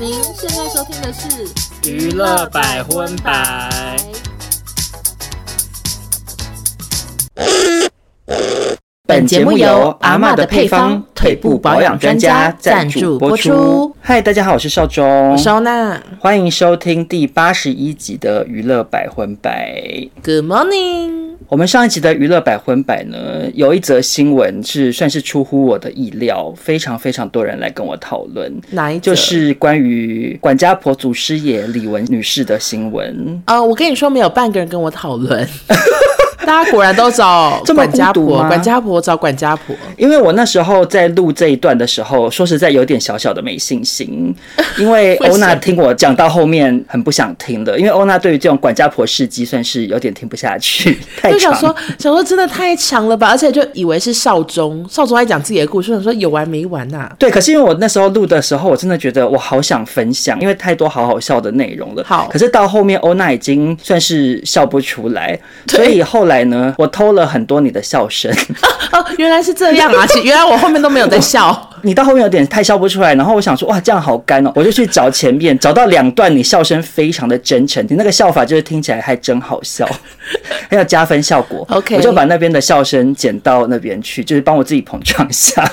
您现在收听的是娱乐百分百。本节目由阿嬷的配方腿部保养专家赞助播出。嗨，大家好，我是少中，收纳，欢迎收听第八十一集的娱乐百分百。Good morning。我们上一集的娱乐百分百呢，有一则新闻是算是出乎我的意料，非常非常多人来跟我讨论。哪一？就是关于管家婆祖师爷李玟女士的新闻。啊、呃，我跟你说，没有半个人跟我讨论。大家果然都找管家婆，管家婆找管家婆。因为我那时候在录这一段的时候，说实在有点小小的没信心，因为欧娜听我讲到后面很不想听了，因为欧娜对于这种管家婆事迹算是有点听不下去，太想说，想说真的太长了吧，而且就以为是少中，少中在讲自己的故事，想说有完没完呐、啊？对，可是因为我那时候录的时候，我真的觉得我好想分享，因为太多好好笑的内容了。好，可是到后面欧娜已经算是笑不出来，所以后来。呢，我偷了很多你的笑声，原来是这样啊！原来我后面都没有在笑，你到后面有点太笑不出来，然后我想说哇，这样好干哦，我就去找前面，找到两段你笑声非常的真诚，你那个笑法就是听起来还真好笑，还有加分效果。OK，我就把那边的笑声剪到那边去，就是帮我自己捧场一下。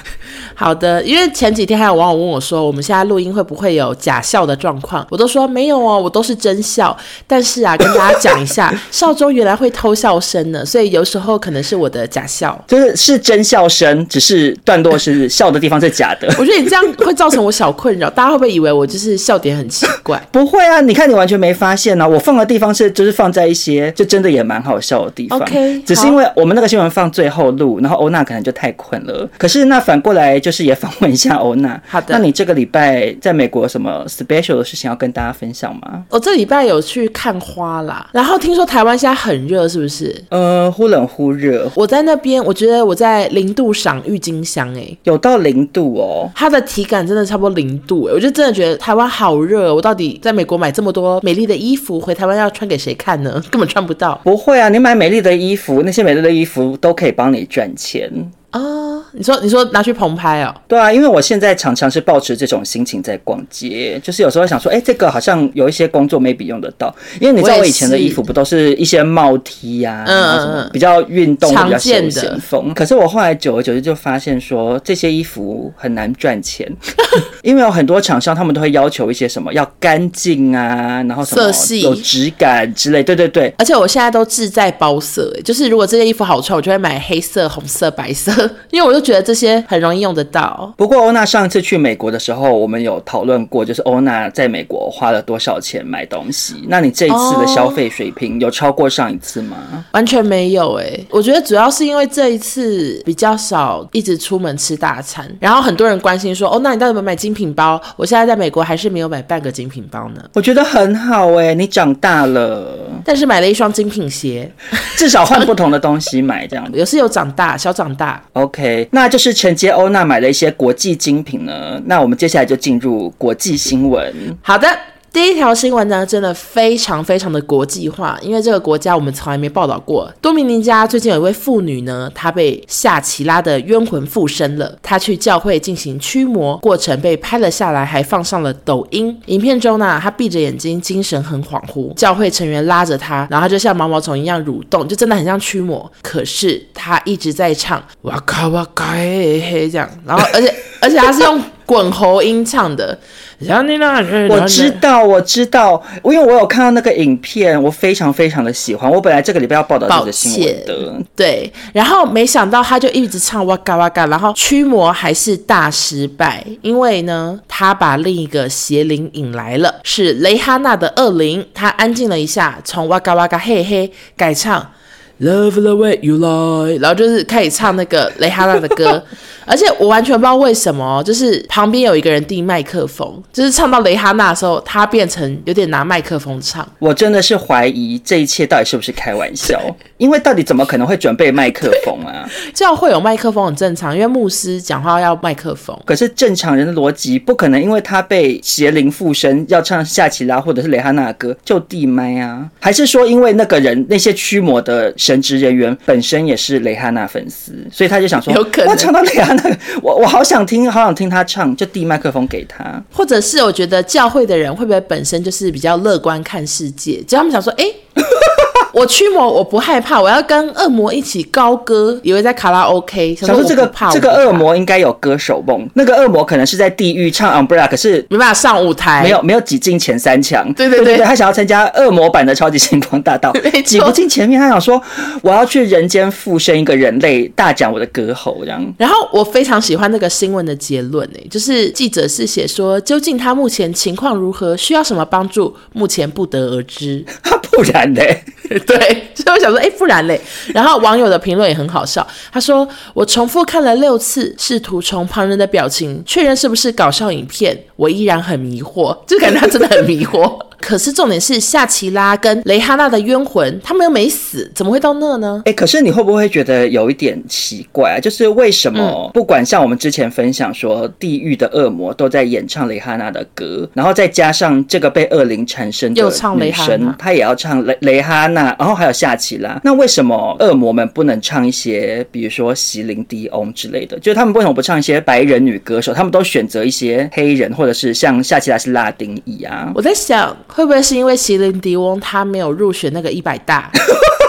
好的，因为前几天还有网友问我说，我们现在录音会不会有假笑的状况？我都说没有哦，我都是真笑。但是啊，跟大家讲一下，少中原来会偷笑声的，所以有时候可能是我的假笑，就是是真笑声，只是段落是笑的地方是假的。我觉得你这样会造成我小困扰，大家会不会以为我就是笑点很奇怪？不会啊，你看你完全没发现呢、啊。我放的地方是就是放在一些就真的也蛮好笑的地方。OK，只是因为我们那个新闻放最后录，然后欧娜可能就太困了。可是那反过来。就是也访问一下欧娜。好的，那你这个礼拜在美国有什么 special 的事情要跟大家分享吗？我这礼拜有去看花啦，然后听说台湾现在很热，是不是？呃，忽冷忽热。我在那边，我觉得我在零度赏郁金香，哎，有到零度哦。它的体感真的差不多零度，哎，我就真的觉得台湾好热。我到底在美国买这么多美丽的衣服，回台湾要穿给谁看呢？根本穿不到。不会啊，你买美丽的衣服，那些美丽的衣服都可以帮你赚钱。啊、哦，你说你说拿去棚拍哦？对啊，因为我现在常常是抱持这种心情在逛街，就是有时候想说，哎，这个好像有一些工作 maybe 用得到，因为你知道我以前的衣服不都是一些帽 T 呀、啊，嗯，然后什么比较运动、比较休闲风。可是我后来久而久之就发现说，这些衣服很难赚钱，因为有很多厂商他们都会要求一些什么要干净啊，然后什么有质感之类。对对对，而且我现在都志在包色，就是如果这件衣服好穿，我就会买黑色、红色、白色。因为我就觉得这些很容易用得到。不过欧娜上次去美国的时候，我们有讨论过，就是欧娜在美国花了多少钱买东西。那你这一次的消费水平有超过上一次吗？哦，完全没有诶、欸，我觉得主要是因为这一次比较少一直出门吃大餐，然后很多人关心说，哦，那你到底有没有买精品包？我现在在美国还是没有买半个精品包呢。我觉得很好诶、欸，你长大了，但是买了一双精品鞋，至少换不同的东西买这样子，有是有长大，小长大。OK，那就是承接欧娜买了一些国际精品呢。那我们接下来就进入国际新闻。好的。第一条新闻呢，真的非常非常的国际化，因为这个国家我们从来没报道过。多米尼加最近有一位妇女呢，她被夏奇拉的冤魂附身了。她去教会进行驱魔，过程被拍了下来，还放上了抖音。影片中呢，她闭着眼睛，精神很恍惚。教会成员拉着她，然后她就像毛毛虫一样蠕动，就真的很像驱魔。可是她一直在唱哇卡哇卡嘿嘿这样，然后而且而且他是用滚喉音唱的。我知道，我知道，因为我有看到那个影片，我非常非常的喜欢。我本来这个礼拜要报道这个新闻的，对，然后没想到他就一直唱哇嘎哇嘎，然后驱魔还是大失败，因为呢，他把另一个邪灵引来了，是蕾哈娜的恶灵。他安静了一下，从哇嘎哇嘎嘿嘿改唱 Love the way you lie，然后就是开始唱那个蕾哈娜的歌。而且我完全不知道为什么，就是旁边有一个人递麦克风，就是唱到蕾哈娜的时候，他变成有点拿麦克风唱。我真的是怀疑这一切到底是不是开玩笑，因为到底怎么可能会准备麦克风啊？教会有麦克风很正常，因为牧师讲话要麦克风。可是正常人的逻辑不可能，因为他被邪灵附身要唱夏奇拉或者是蕾哈娜的歌就递麦啊？还是说因为那个人那些驱魔的神职人员本身也是蕾哈娜粉丝，所以他就想说，有可能我唱到蕾哈娜，我我好想听，好想听他唱，就递麦克风给他。或者是我觉得教会的人会不会本身就是比较乐观看世界，就他们想说，哎、欸。我驱魔，我不害怕，我要跟恶魔一起高歌，以为在卡拉 OK。想说这个这个恶魔应该有歌手梦，那个恶魔可能是在地狱唱 Umbrella，可是没办法上舞台，没有没有挤进前三强。对对对，对对对，他想要参加恶魔版的超级星光大道，挤不进前面。他想说，我要去人间附身一个人类，大讲我的歌喉这样。然后我非常喜欢那个新闻的结论，哎，就是记者是写说，究竟他目前情况如何，需要什么帮助，目前不得而知。不然呢？对，所以我想说，哎，不然嘞。然后网友的评论也很好笑，他说：“我重复看了六次，试图从旁人的表情确认是不是搞笑影片，我依然很迷惑，就感觉他真的很迷惑。”可是重点是夏奇拉跟蕾哈娜的冤魂，他们又没死，怎么会到那呢？哎，可是你会不会觉得有一点奇怪啊？就是为什么不管像我们之前分享说，地狱的恶魔都在演唱蕾哈娜的歌，然后再加上这个被恶灵缠身的女生，她也要唱蕾蕾哈娜，然后还有夏奇拉，那为什么恶魔们不能唱一些，比如说席琳迪翁之类的？就是他们为什么不唱一些白人女歌手？他们都选择一些黑人，或者是像夏奇拉是拉丁裔啊？我在想。会不会是因为麒麟迪翁他没有入选那个一百大？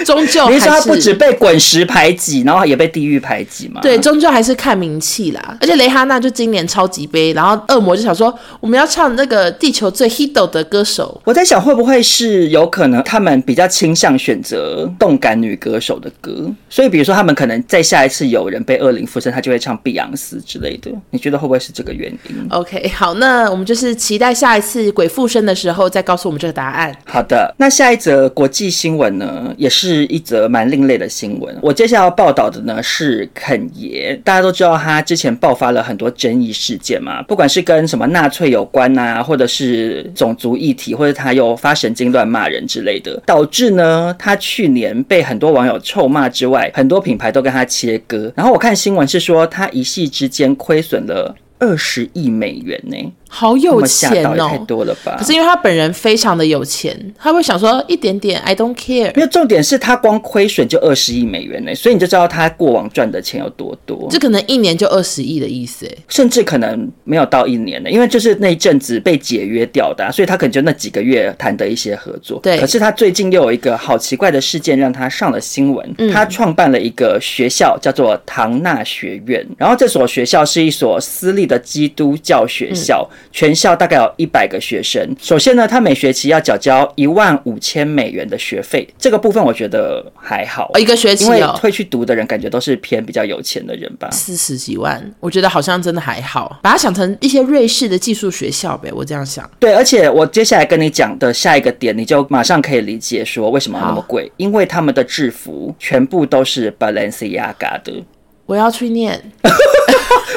终究还是他不止被滚石排挤，然后也被地狱排挤嘛。对，终究还是看名气啦。而且蕾哈娜就今年超级杯，然后恶魔就想说我们要唱那个地球最 hit 的歌手。我在想会不会是有可能他们比较倾向选择动感女歌手的歌，所以比如说他们可能在下一次有人被恶灵附身，他就会唱碧昂斯之类的。你觉得会不会是这个原因？OK，好，那我们就是期待下一次鬼附身的时候再告诉我们这个答案。好的，那下一则国际新闻呢，也是。是一则蛮另类的新闻。我接下来要报道的呢是肯爷，大家都知道他之前爆发了很多争议事件嘛，不管是跟什么纳粹有关啊，或者是种族议题，或者他又发神经乱骂人之类的，导致呢他去年被很多网友臭骂之外，很多品牌都跟他切割。然后我看新闻是说，他一夕之间亏损了二十亿美元呢。好有钱哦！太多了吧？可是因为他本人非常的有钱，他会想说一点点，I don't care。因为重点是他光亏损就二十亿美元呢，所以你就知道他过往赚的钱有多多。这可能一年就二十亿的意思哎，甚至可能没有到一年呢，因为就是那一阵子被解约掉的，所以他可能就那几个月谈的一些合作。对。可是他最近又有一个好奇怪的事件让他上了新闻。嗯。他创办了一个学校，叫做唐纳学院。然后这所学校是一所私立的基督教学校，嗯、全校大概。有一百个学生。首先呢，他每学期要缴交一万五千美元的学费，这个部分我觉得还好。一个学期，因为会去读的人感觉都是偏比较有钱的人吧。四十几万，我觉得好像真的还好。把它想成一些瑞士的技术学校呗，我这样想。对，而且我接下来跟你讲的下一个点，你就马上可以理解说为什么那么贵，因为他们的制服全部都是 Balenciaga 的。我要去念。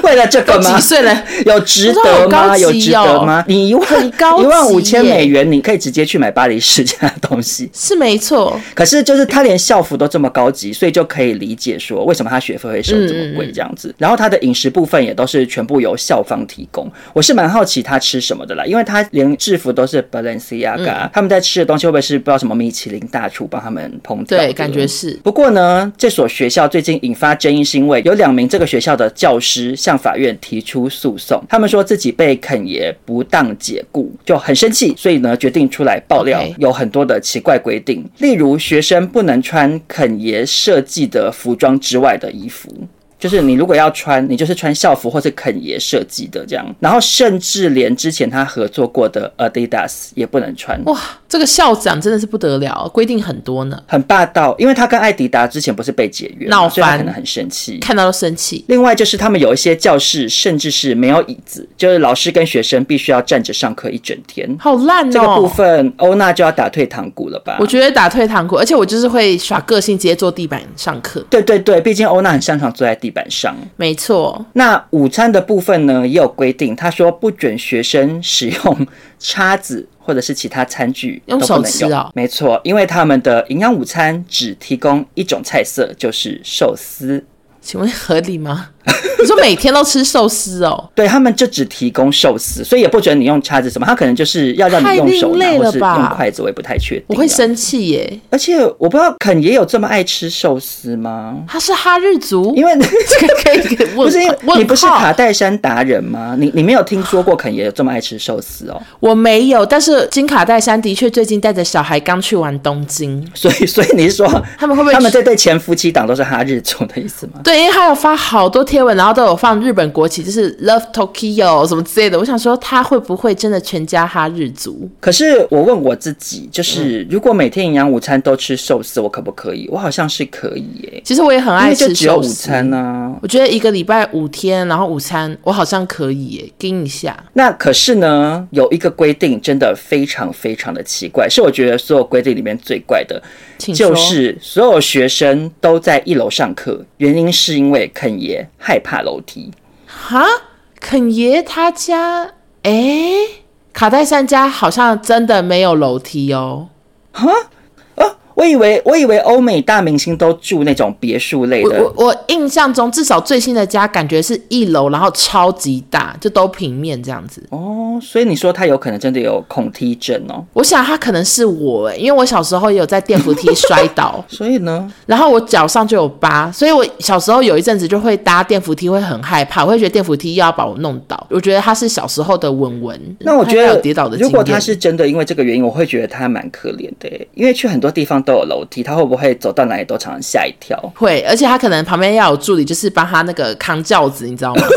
为了这个吗？几岁了？有值得吗？有值得吗？你一万一万五千美元，你可以直接去买巴黎世家的东西，是没错。可是就是他连校服都这么高级，所以就可以理解说为什么他学费会收这么贵这样子。然后他的饮食部分也都是全部由校方提供。我是蛮好奇他吃什么的啦，因为他连制服都是 Balenciaga，他们在吃的东西会不会是不知道什么米其林大厨帮他们烹调？对，感觉是。不过呢，这所学校最近引发争议，是因为有两名这个学校的教师向法院提出诉讼，他们说自己被肯爷不当解雇，就很生气，所以呢决定出来爆料，有很多的奇怪规定，例如学生不能穿肯爷设计的服装之外的衣服。就是你如果要穿，你就是穿校服或是肯爷设计的这样，然后甚至连之前他合作过的 Adidas 也不能穿。哇，这个校长真的是不得了，规定很多呢，很霸道。因为他跟艾迪达之前不是被解约，闹翻，可能很生气，看到都生气。另外就是他们有一些教室甚至是没有椅子，就是老师跟学生必须要站着上课一整天，好烂哦。这个部分欧娜就要打退堂鼓了吧？我觉得打退堂鼓，而且我就是会耍个性，直接坐地板上课。对对对，毕竟欧娜很擅长坐在地板上，没错。那午餐的部分呢，也有规定，他说不准学生使用叉子或者是其他餐具，用手吃啊。没错，因为他们的营养午餐只提供一种菜色，就是寿司。请问合理吗？你说每天都吃寿司哦？对，他们就只提供寿司，所以也不准你用叉子什么，他可能就是要让你用手拿或是用筷子，我也不太确定。我会生气耶！而且我不知道肯也有这么爱吃寿司吗？他是哈日族，因为 这个可以 不是因为你不是卡戴珊达人吗？你你没有听说过肯也有这么爱吃寿司哦？我没有，但是金卡戴珊的确最近带着小孩刚去完东京，所以所以你是说他们会不会他们这对前夫妻档都是哈日族的意思吗？对，因为他有发好多贴文，然后都有放日本国旗，就是 Love Tokyo 什么之类的。我想说，他会不会真的全家哈日族？可是我问我自己，就是如果每天营养午餐都吃寿司，我可不可以？我好像是可以耶。其实我也很爱吃。只有午餐呢、啊？我觉得一个礼拜五天，然后午餐我好像可以耶，盯一下。那可是呢，有一个规定真的非常非常的奇怪，是我觉得所有规定里面最怪的，就是所有学生都在一楼上课，原因是因为肯爷害怕楼梯。哈，肯爷他家，哎、欸，卡戴珊家好像真的没有楼梯哦。哈。我以为我以为欧美大明星都住那种别墅类的。我我，我印象中至少最新的家感觉是一楼，然后超级大，就都平面这样子。哦，所以你说他有可能真的有恐梯症哦？我想他可能是我哎，因为我小时候也有在电扶梯摔倒，所以呢，然后我脚上就有疤，所以我小时候有一阵子就会搭电扶梯会很害怕，我会觉得电扶梯又要把我弄倒。我觉得他是小时候的文文。那我觉得有跌倒的，如果他是真的因为这个原因，我会觉得他蛮可怜的，因为去很多地方。都有楼梯，他会不会走到哪里都常常吓一跳？会，而且他可能旁边要有助理，就是帮他那个扛轿子，你知道吗？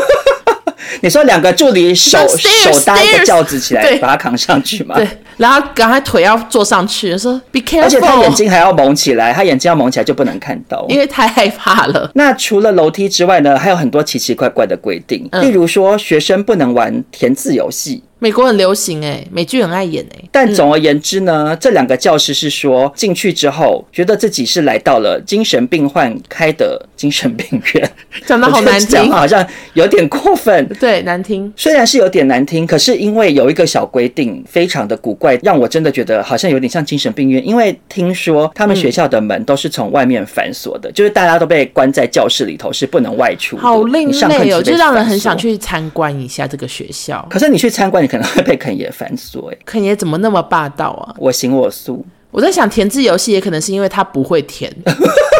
你说两个助理手 手搭一个轿子起来，把他扛上去吗？对，然后赶快腿要坐上去，说 Be careful，而且他眼睛还要蒙起来，他眼睛要蒙起来就不能看到，因为太害怕了。那除了楼梯之外呢，还有很多奇奇怪怪的规定，嗯、例如说学生不能玩填字游戏。美国很流行哎，美剧很爱演哎。但总而言之呢，嗯、这两个教室是说进去之后，觉得自己是来到了精神病患开的精神病院，讲的好难听，好像有点过分。对，难听。虽然是有点难听，可是因为有一个小规定非常的古怪，让我真的觉得好像有点像精神病院。因为听说他们学校的门都是从外面反锁的，嗯、就是大家都被关在教室里头，是不能外出。好另类哦，就让人很想去参观一下这个学校。可是你去参观。可能会被肯爷反锁哎，肯爷怎么那么霸道啊？我行我素。我在想填字游戏也可能是因为他不会填。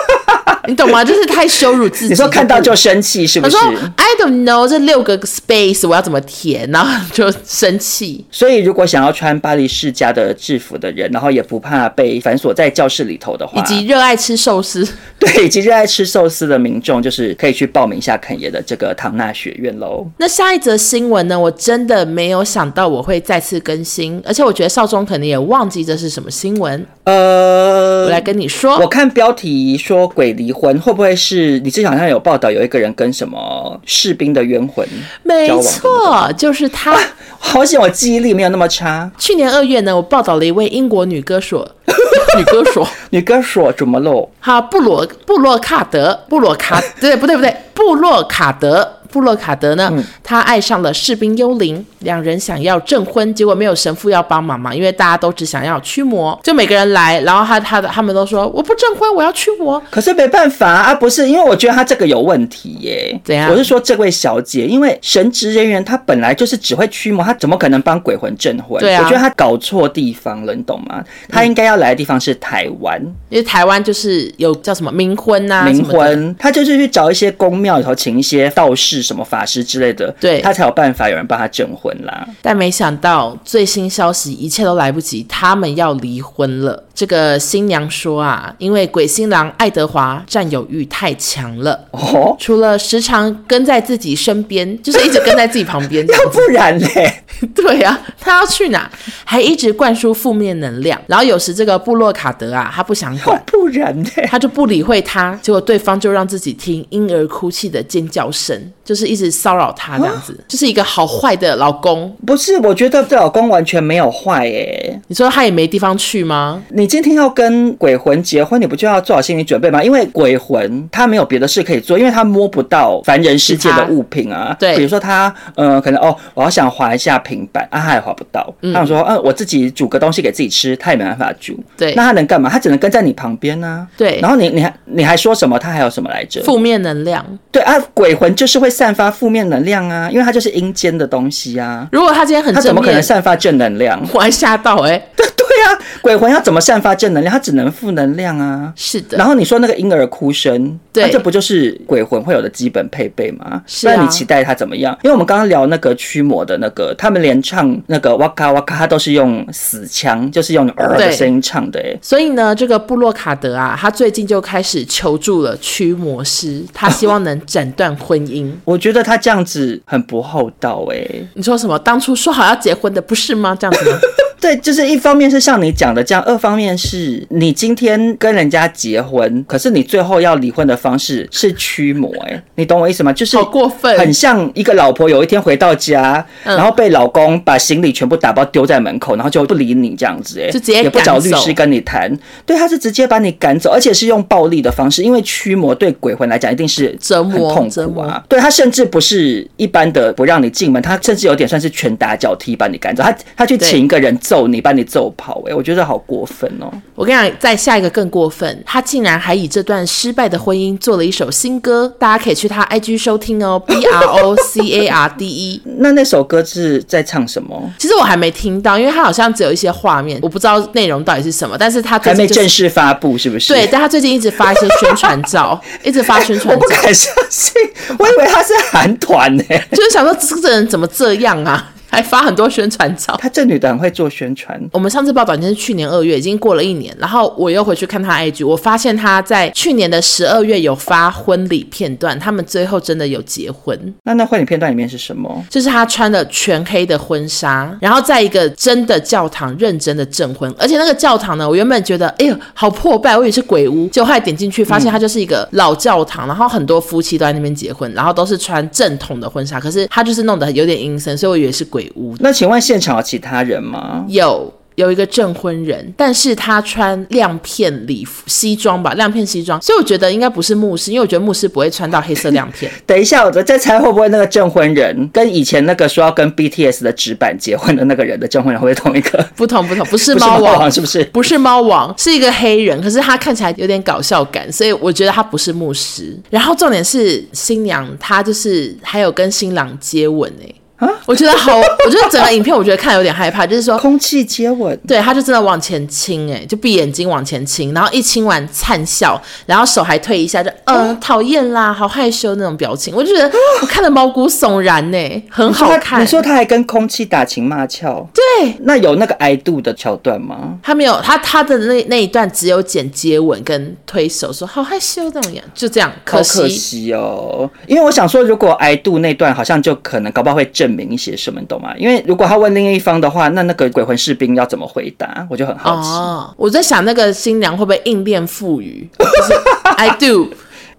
你懂吗？就是太羞辱自己。你说看到就生气是不是？他说 I don't know 这六个 space 我要怎么填，然后就生气。所以如果想要穿巴黎世家的制服的人，然后也不怕被反锁在教室里头的话，以及热爱吃寿司，对，以及热爱吃寿司的民众，就是可以去报名一下肯爷的这个唐纳学院喽。那下一则新闻呢？我真的没有想到我会再次更新，而且我觉得少中可能也忘记这是什么新闻。呃，我来跟你说，我看标题说鬼离婚会不会是你之前好像有报道有一个人跟什么士兵的冤魂？没错，就是他。啊、好险我记忆力没有那么差。去年二月呢，我报道了一位英国女歌手，女歌手，女歌手怎么了？哈，布罗布洛卡德，布洛卡，对不对？不对，布洛卡德。布洛卡德呢？嗯、他爱上了士兵幽灵，两人想要证婚，结果没有神父要帮忙嘛，因为大家都只想要驱魔，就每个人来，然后他他的他们都说我不证婚，我要驱魔。可是没办法啊，不是因为我觉得他这个有问题耶。怎样？我是说这位小姐，因为神职人员他本来就是只会驱魔，他怎么可能帮鬼魂证婚？对啊，我觉得他搞错地方了，你懂吗？他应该要来的地方是台湾，因为台湾就是有叫什么冥婚呐、啊，冥婚，他就是去找一些宫庙里头请一些道士。什么法师之类的，对，他才有办法有人帮他证婚啦。但没想到最新消息，一切都来不及，他们要离婚了。这个新娘说啊，因为鬼新郎爱德华占有欲太强了，哦，除了时常跟在自己身边，就是一直跟在自己旁边，要不然嘞？对啊，他要去哪？还一直灌输负面能量。然后有时这个布洛卡德啊，他不想管，不然嘞？他就不理会他，结果对方就让自己听婴儿哭泣的尖叫声。就是一直骚扰他这样子，就是一个好坏的老公。不是，我觉得这老公完全没有坏耶。你说他也没地方去吗？你今天要跟鬼魂结婚，你不就要做好心理准备吗？因为鬼魂他没有别的事可以做，因为他摸不到凡人世界的物品啊。对，比如说他呃，可能哦，我要想划一下平板啊，他也划不到。嗯、他想说，嗯、呃，我自己煮个东西给自己吃，他也没办法煮。对，那他能干嘛？他只能跟在你旁边呢、啊。对，然后你你还你还说什么？他还有什么来着？负面能量。对啊，鬼魂就是会散发负面能量啊，因为他就是阴间的东西啊。如果他今天很正面，他怎么可能散发正能量？我还吓到哎、欸。对对啊，鬼魂要怎么散发正能量？他只能负能量啊。是的。然后你说那个婴儿哭声，对，那这不就是鬼魂会有的基本配备吗？是啊。那你期待他怎么样？因为我们刚刚聊那个驱魔的那个，他们连唱那个哇咔哇咔，他都是用死腔，就是用儿的声音唱的。哎，所以呢，这个布洛卡德啊，他最近就开始求助了驱魔师，他希望能斩断婚姻。我觉得他这样子很不厚道哎。你说什么？当初说好要结婚的不是吗？这样子吗？对，就是一方面是像你讲的这样，二方面是你今天跟人家结婚，可是你最后要离婚的方式是驱魔，哎，你懂我意思吗？就是好过分，很像一个老婆有一天回到家，然后被老公把行李全部打包丢在门口，然后就不理你这样子，哎，就直接也不找律师跟你谈，对，他是直接把你赶走，而且是用暴力的方式，因为驱魔对鬼魂来讲一定是折磨、很痛苦啊。对，他甚至不是一般的不让你进门，他甚至有点算是拳打脚踢把你赶走，他他去请一个人揍你，把你揍跑，哎，我觉得好过分哦。我跟你讲，再下一个更过分，他竟然还以这段失败的婚姻做了一首新歌，大家可以去他 IG 收听哦，B R O C A R D E。那那首歌是在唱什么？其实我还没听到，因为他好像只有一些画面，我不知道内容到底是什么。但是他、就是、还没正式发布，是不是？对，但他最近一直发一些宣传照，一直发宣传照。我不敢相信，我以为他是韩团呢，就是想说这个人怎么这样啊？还发很多宣传照，她这女的很会做宣传。我们上次报道已经是去年二月，已经过了一年，然后我又回去看她 IG，我发现她在去年的十二月有发婚礼片段，他们最后真的有结婚。那那婚礼片段里面是什么？就是她穿了全黑的婚纱，然后在一个真的教堂认真的证婚，而且那个教堂呢，我原本觉得哎呦好破败，我以为是鬼屋，结果后来点进去发现它就是一个老教堂，嗯、然后很多夫妻都在那边结婚，然后都是穿正统的婚纱，可是他就是弄得有点阴森，所以我以为是鬼。那请问现场有其他人吗？有。有一个证婚人，但是他穿亮片礼服西装吧，亮片西装，所以我觉得应该不是牧师，因为我觉得牧师不会穿到黑色亮片。等一下，我在猜会不会那个证婚人跟以前那个说要跟 BTS 的纸板结婚的那个人的证婚人会不会同一个？不同不同，不是猫王，是不是？不是猫王，是一个黑人，可是他看起来有点搞笑感，所以我觉得他不是牧师。然后重点是新娘，她就是还有跟新郎接吻哎、欸。啊，我觉得好，我觉得整个影片我觉得看有点害怕，就是说空气接吻，对，他就真的往前亲，哎，就闭眼睛往前亲，然后一亲完灿笑，然后手还推一下，就嗯，讨厌啦，好害羞那种表情，我就觉得我看得毛骨悚然呢，很好看。你说他还跟空气打情骂俏，对，那有那个爱度的桥段吗？他没有，他他的那那一段只有剪接吻跟推手，说好害羞那种样，就这样，可惜，可惜哦，因为我想说，如果爱度那段好像就可能搞不好会正。证明一些什么，你懂吗？因为如果他问另一方的话，那那个鬼魂士兵要怎么回答？我就很好奇。哦，我在想那个新娘会不会应练赋予？就是 I do，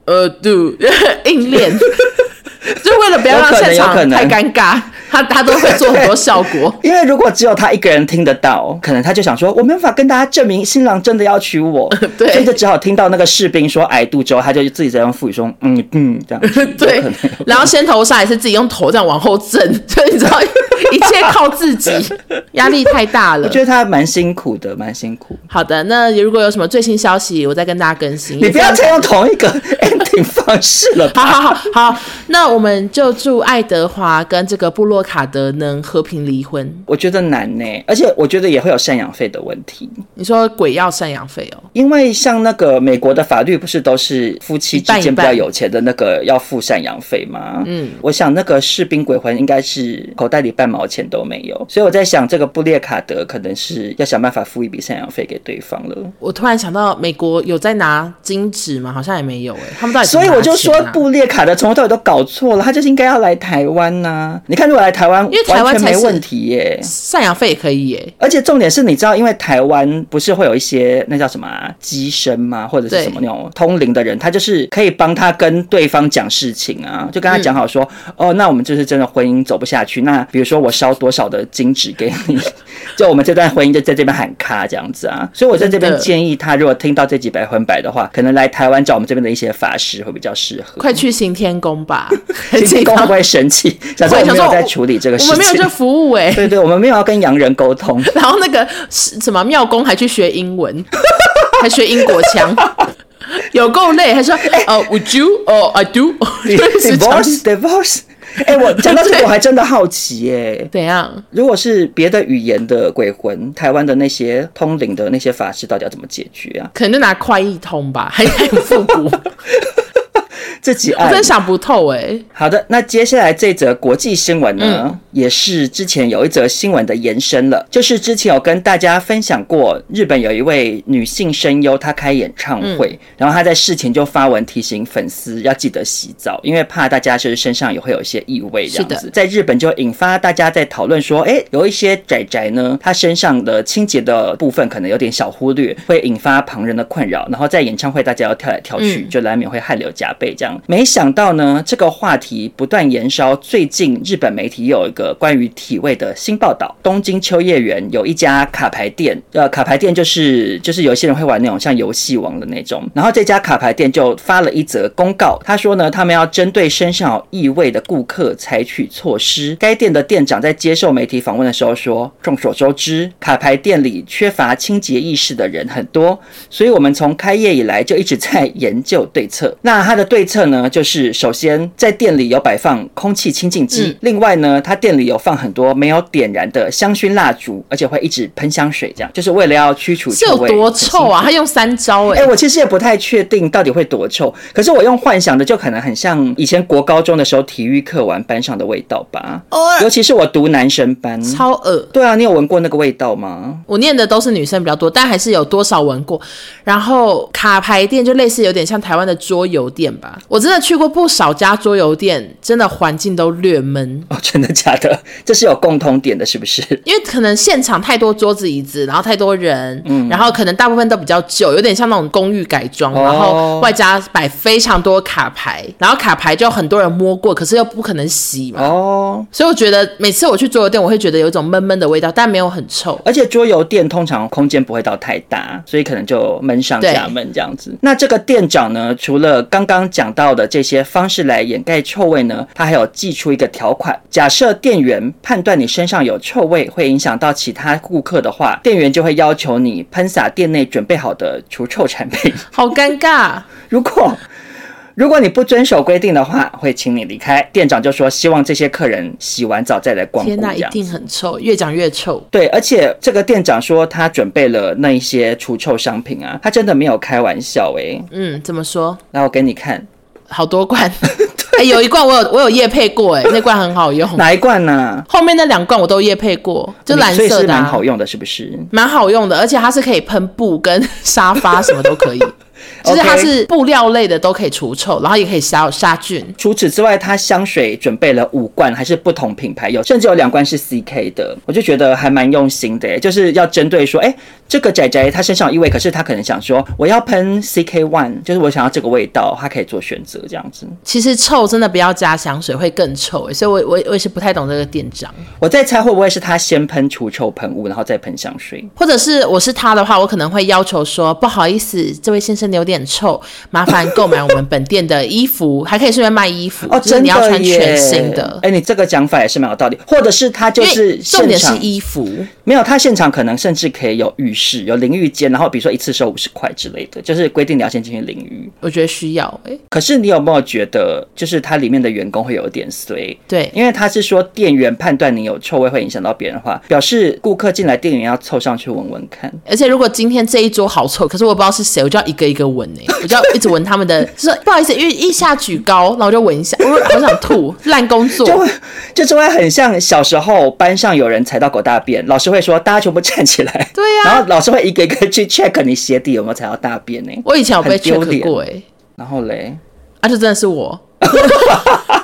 呃、uh,，do，应练，就为了不要让现场太尴尬。他他都会做很多效果，因为如果只有他一个人听得到，可能他就想说，我没法跟大家证明新郎真的要娶我，对，所以就只好听到那个士兵说矮度之后，他就自己在用腹语说，嗯嗯，这样，对，然后先头上也是自己用头这样往后震，所以你知道一切靠自己，压力太大了。我觉得他蛮辛苦的，蛮辛苦。好的，那如果有什么最新消息，我再跟大家更新。你不要再用同一个 ending 方式了。好好好好，那我们就祝爱德华跟这个部落。卡德能和平离婚，我觉得难呢，而且我觉得也会有赡养费的问题。你说鬼要赡养费哦？因为像那个美国的法律不是都是夫妻之间比较有钱的那个要付赡养费吗？嗯，我想那个士兵鬼魂应该是口袋里半半毛钱都没有。所以我在想，这个布列卡德可能是要想办法付一笔赡养费给对方了。我突然想到，美国有在拿金纸吗？好像也没有哎、欸，他们到底、啊？所以我就说，布列卡德从头到尾都搞错了，他就是应该要来台湾呐、啊。你看，如果来台湾，因为台湾没问题耶，赡养费也可以耶。而且重点是，你知道，因为台湾不是会有一些那叫什么乩身吗？或者是什么那种通灵的人，他就是可以帮他跟对方讲事情啊，就跟他讲好说，嗯、哦，那我们就是真的婚姻走不下去。那比如说我烧多少的金纸给你，就我们这段婚姻就在这边喊卡这样子啊。所以我在这边建议他，如果听到这几百分百的话，可能来台湾找我们这边的一些法师会比较适合。快去行天宫吧，行天宫会不会生气？想说我没有在处理这个事情，我们没有这服务哎、欸。对对，我们没有要跟洋人沟通。然后那个什么庙公还去学英文，还学英国腔，有够累。还说呃、uh,，Would you？哦、uh,，I do。Divorce，divorce。哎、欸，我讲到这个，我还真的好奇耶、欸。怎样？如果是别的语言的鬼魂，台湾的那些通灵的那些法师，到底要怎么解决啊？可能就拿快译通吧，还很复古。自己爱，我真想不透哎、欸。好的，那接下来这则国际新闻呢，嗯、也是之前有一则新闻的延伸了。就是之前有跟大家分享过，日本有一位女性声优，她开演唱会，嗯、然后她在事前就发文提醒粉丝要记得洗澡，因为怕大家就是身上也会有一些异味这样子。在日本就引发大家在讨论说，哎、欸，有一些宅宅呢，他身上的清洁的部分可能有点小忽略，会引发旁人的困扰。然后在演唱会大家要跳来跳去，嗯、就难免会汗流浃背这样。没想到呢，这个话题不断延烧。最近日本媒体有一个关于体味的新报道。东京秋叶原有一家卡牌店，呃，卡牌店就是就是有些人会玩那种像游戏王的那种。然后这家卡牌店就发了一则公告，他说呢，他们要针对身上有异味的顾客采取措施。该店的店长在接受媒体访问的时候说：“众所周知，卡牌店里缺乏清洁意识的人很多，所以我们从开业以来就一直在研究对策。那他的对策。”呢，就是首先在店里有摆放空气清净机，嗯、另外呢，他店里有放很多没有点燃的香薰蜡烛，而且会一直喷香水，这样就是为了要驱除臭味。是有多臭啊？他用三招哎、欸！哎、欸，我其实也不太确定到底会多臭，可是我用幻想的，就可能很像以前国高中的时候体育课玩班上的味道吧。哦，尤其是我读男生班，超恶。对啊，你有闻过那个味道吗？我念的都是女生比较多，但还是有多少闻过。然后卡牌店就类似有点像台湾的桌游店吧。我真的去过不少家桌游店，真的环境都略闷哦。真的假的？这是有共通点的，是不是？因为可能现场太多桌子椅子，然后太多人，嗯，然后可能大部分都比较旧，有点像那种公寓改装，哦、然后外加摆非常多卡牌，然后卡牌就很多人摸过，可是又不可能洗嘛。哦，所以我觉得每次我去桌游店，我会觉得有一种闷闷的味道，但没有很臭。而且桌游店通常空间不会到太大，所以可能就闷上加闷这样子。那这个店长呢，除了刚刚讲到的这些。方式来掩盖臭味呢？他还有寄出一个条款，假设店员判断你身上有臭味会影响到其他顾客的话，店员就会要求你喷洒店内准备好的除臭产品。好尴尬！如果如果你不遵守规定的话，会请你离开。店长就说希望这些客人洗完澡再来光顾。天哪，一定很臭，越讲越臭。对，而且这个店长说他准备了那一些除臭商品啊，他真的没有开玩笑诶、欸。嗯，怎么说？来，我给你看。好多罐，哎、欸，有一罐我有我有夜配过，哎，那罐很好用。哪一罐呢、啊？后面那两罐我都夜配过，就蓝色的、啊，蛮好用的，是不是？蛮好用的，而且它是可以喷布跟沙发什么都可以。就是它是布料类的都可以除臭，然后也可以杀杀菌。除此之外，它香水准备了五罐，还是不同品牌有，甚至有两罐是 CK 的。我就觉得还蛮用心的，就是要针对说，哎、欸，这个仔仔他身上有异味，可是他可能想说，我要喷 CK One，就是我想要这个味道，他可以做选择这样子。其实臭真的不要加香水会更臭，所以我我我也是不太懂这个店长。我在猜会不会是他先喷除臭喷雾，然后再喷香水，或者是我是他的话，我可能会要求说，不好意思，这位先生你有点臭，麻烦购买我们本店的衣服，还可以顺便卖衣服哦。真的，你要穿全新的。哎，你这个讲法也是蛮有道理。或者是他就是重点是衣服，没有他现场可能甚至可以有浴室、有淋浴间，然后比如说一次收五十块之类的，就是规定你要先进去淋浴。我觉得需要哎。可是你有没有觉得，就是它里面的员工会有点衰？对，因为他是说店员判断你有臭味会影响到别人的话，表示顾客进来店员要凑上去闻闻看。而且如果今天这一桌好臭，可是我不知道是谁，我就要一个一个有闻呢，我就要一直闻他们的，就说不好意思，因为一下举高，然后我就闻一下，我好想吐，烂工作，就会就是会很像小时候班上有人踩到狗大便，老师会说大家全部站起来，对呀、啊，然后老师会一个一个去 check 你鞋底有没有踩到大便呢。我以前有被 check 过哎，然后嘞，啊，这真的是我。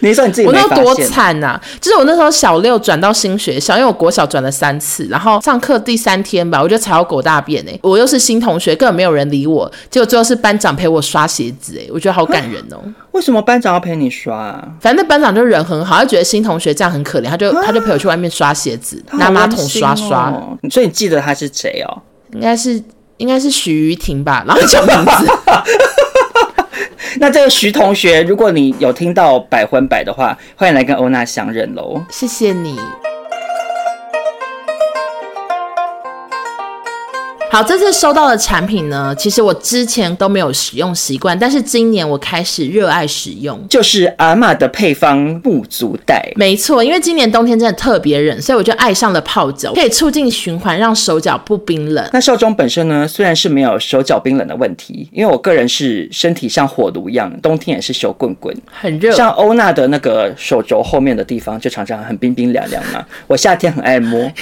你说你自己，我那多惨呐、啊！就是我那时候小六转到新学校，因为我国小转了三次，然后上课第三天吧，我就踩到狗大便哎、欸！我又是新同学，根本没有人理我，结果最后是班长陪我刷鞋子哎、欸！我觉得好感人哦、喔。为什么班长要陪你刷啊？反正班长就人很好，他觉得新同学这样很可怜，他就他就陪我去外面刷鞋子，拿马桶刷刷。所以你记得他是谁哦？应该是应该是许瑜婷吧，然后叫名字。那这个徐同学，如果你有听到百分百的话，欢迎来跟欧娜相认喽！谢谢你。好，这次收到的产品呢，其实我之前都没有使用习惯，但是今年我开始热爱使用，就是阿玛的配方不足袋。没错，因为今年冬天真的特别冷，所以我就爱上了泡脚，可以促进循环，让手脚不冰冷。那少中本身呢，虽然是没有手脚冰冷的问题，因为我个人是身体像火炉一样，冬天也是手棍棍，很热。像欧娜的那个手肘后面的地方，就常常很冰冰凉凉嘛。我夏天很爱摸。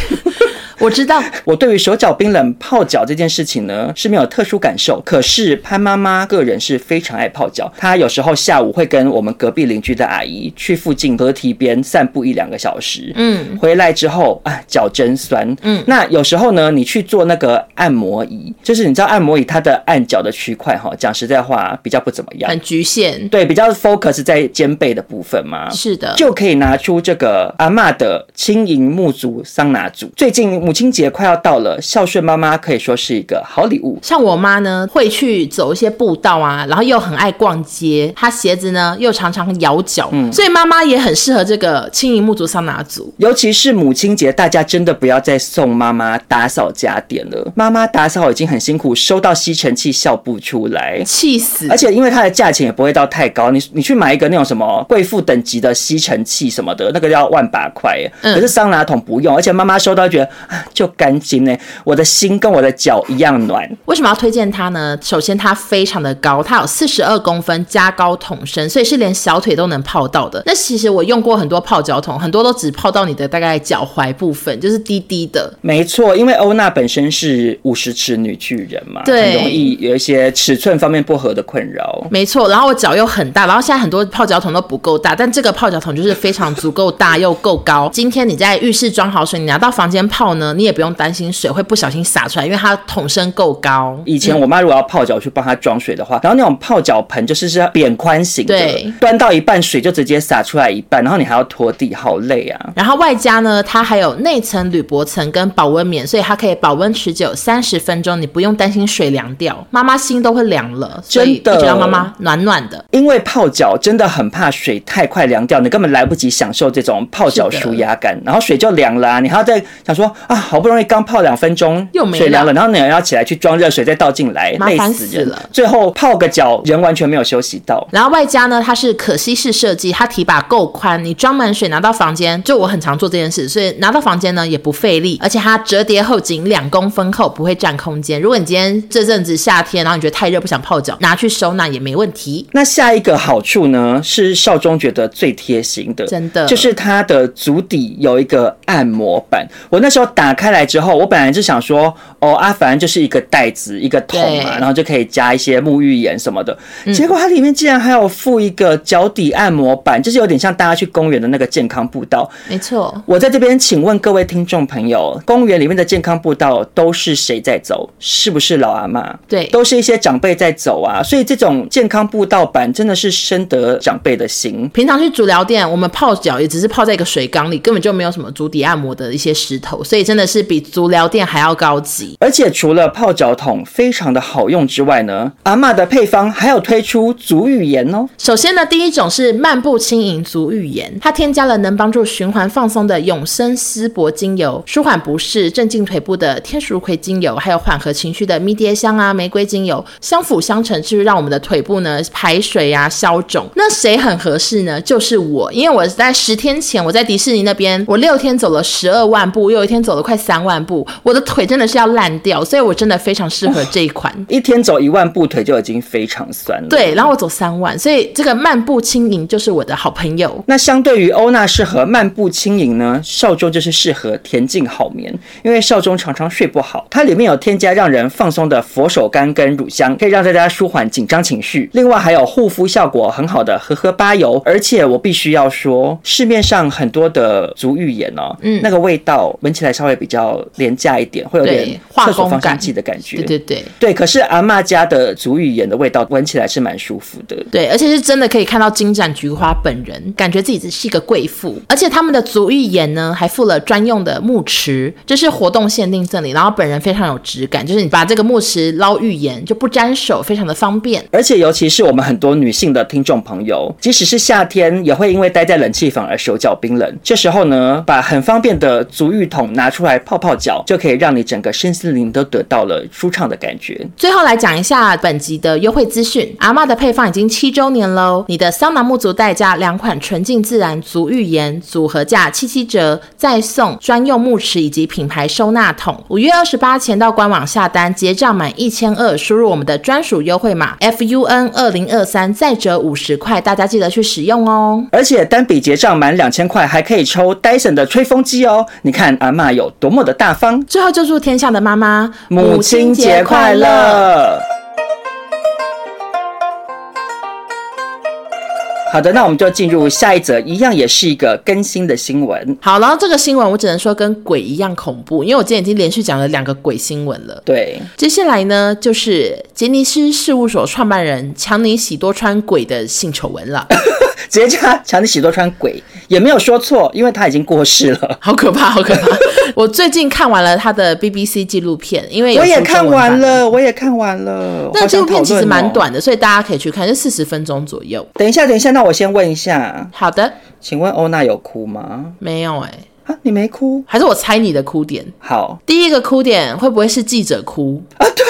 我知道，我对于手脚冰冷泡脚这件事情呢，是没有特殊感受。可是潘妈妈个人是非常爱泡脚，她有时候下午会跟我们隔壁邻居的阿姨去附近河堤边散步一两个小时，嗯，回来之后啊，脚真酸，嗯，那有时候呢，你去做那个按摩椅，就是你知道按摩椅它的按脚的区块哈，讲实在话比较不怎么样，很局限，对，比较 focus 在肩背的部分嘛，是的，就可以拿出这个阿嬷的轻盈木足桑拿组，最近。母亲节快要到了，孝顺妈妈可以说是一个好礼物。像我妈呢，会去走一些步道啊，然后又很爱逛街，她鞋子呢又常常咬脚，嗯，所以妈妈也很适合这个轻盈木足桑拿组。尤其是母亲节，大家真的不要再送妈妈打扫家电了。妈妈打扫已经很辛苦，收到吸尘器笑不出来，气死！而且因为它的价钱也不会到太高，你你去买一个那种什么贵妇等级的吸尘器什么的，那个要万把块，嗯，可是桑拿桶不用，而且妈妈收到觉得。就干净呢，我的心跟我的脚一样暖。为什么要推荐它呢？首先它非常的高，它有四十二公分加高筒身，所以是连小腿都能泡到的。那其实我用过很多泡脚桶，很多都只泡到你的大概脚踝部分，就是低低的。没错，因为欧娜本身是五十尺女巨人嘛，对，很容易有一些尺寸方面不合的困扰。没错，然后我脚又很大，然后现在很多泡脚桶都不够大，但这个泡脚桶就是非常足够大又够高。今天你在浴室装好水，你拿到房间泡呢，你也不用担心水会不小心洒出来，因为它桶身够高。以前我妈如果要泡脚去帮她装水的话，然后那种泡脚盆就是是扁宽型的，对，端到一半水就直接洒出来一半，然后你还要拖地，好累啊。然后外加呢，它还有内层铝箔层跟保温棉，所以它可以保温持久三十分钟，你不用担心水凉掉，妈妈心都会凉了，真的，觉得妈妈暖暖的。因为泡脚真的很怕水太快凉掉，你根本来不及享受这种泡脚舒压感，然后水就凉了啊，你还要再想说啊，好不容易。刚泡两分钟，又没水凉了，然后你要起来去装热水，再倒进来，累死人了。最后泡个脚，人完全没有休息到。然后外加呢，它是可吸式设计，它提把够宽，你装满水拿到房间，就我很常做这件事，所以拿到房间呢也不费力，而且它折叠后仅两公分厚，不会占空间。如果你今天这阵子夏天，然后你觉得太热不想泡脚，拿去收纳也没问题。那下一个好处呢，是少中觉得最贴心的，真的就是它的足底有一个按摩板。我那时候打开来之后，我本来就想说，哦啊，反正就是一个袋子，一个桶嘛，然后就可以加一些沐浴盐什么的。结果它里面竟然还有附一个脚底按摩板，就是有点像大家去公园的那个健康步道。没错，我在这边请问各位听众朋友，公园里面的健康步道都是谁在走？是不是老阿妈？对，都是一些长辈在走啊。所以这种健康步道板真的是深得长辈的心。平常去足疗店，我们泡脚也只是泡在一个水缸里，根本就没有什么足底按摩的一些石头，所以真的是比足疗。店还要高级，而且除了泡脚桶非常的好用之外呢，阿玛的配方还有推出足浴盐哦。首先呢，第一种是漫步轻盈足浴盐，它添加了能帮助循环放松的永生丝柏精油，舒缓不适、镇静腿部的天竺葵精油，还有缓和情绪的迷迭香啊、玫瑰精油，相辅相成，就是让我们的腿部呢排水啊、消肿。那谁很合适呢？就是我，因为我在十天前我在迪士尼那边，我六天走了十二万步，又有一天走了快三万步，我的腿真的是要烂掉，所以我真的非常适合这一款。一天走一万步，腿就已经非常酸了。对，然后我走三万，所以这个漫步轻盈就是我的好朋友。那相对于欧娜适合漫步轻盈呢，少中就是适合恬静好眠，因为少中常常睡不好。它里面有添加让人放松的佛手柑跟乳香，可以让大家舒缓紧张情绪。另外还有护肤效果很好的荷荷巴油，而且我必须要说，市面上很多的足浴盐哦，嗯，那个味道闻起来稍微比较廉价一点，会有点厕所芳香剂的感觉。对对对对，可是阿妈家的足浴盐的味道闻起来是蛮舒服的。对，而且是真的可以看到金盏菊花本人，感觉自己是一个贵妇。而且他们的足浴盐呢，还附了专用的木池，这是活动限定赠礼，然后本人非常有质感，就是你把这个木池捞浴盐就不沾手，非常的方便。而且尤其是我们很多女性的听众朋友，即使是夏天，也会因为待在冷气房而手脚冰冷。这时候呢，把很方便的足浴桶拿出来泡泡脚，就可以让你整个身心灵都得到了舒畅的感觉。最后来讲一下本集的优惠资讯，阿嬷的配方已经七周年喽，你的桑拿沐足袋加两款纯净自然足浴盐组合价七七折，再送专用木池以及品牌收纳桶。五月二十八前到官网下单，结账满一千二，输入我们的专属优惠码 FUN 二零二三，再折五十块，大家记得去使用哦。而且单笔结账满两千块，还可以抽 Dyson 的吹风机哦。你看阿嬷有多么的大方。最后就祝天下的妈妈母亲节快乐。好的，那我们就进入下一则，一样也是一个更新的新闻。好，然后这个新闻我只能说跟鬼一样恐怖，因为我今天已经连续讲了两个鬼新闻了。对，接下来呢就是杰尼斯事务所创办人强尼喜多川鬼的性丑闻了。直接叫他强尼喜多川鬼也没有说错，因为他已经过世了，好可怕，好可怕。我最近看完了他的 BBC 纪录片，因为我也看完了，我也看完了。那纪录片其实蛮短的，所以大家可以去看，就四十分钟左右。等一下，等一下，那我先问一下。好的，请问欧娜有哭吗？没有哎、欸，啊，你没哭？还是我猜你的哭点？好，第一个哭点会不会是记者哭啊？对。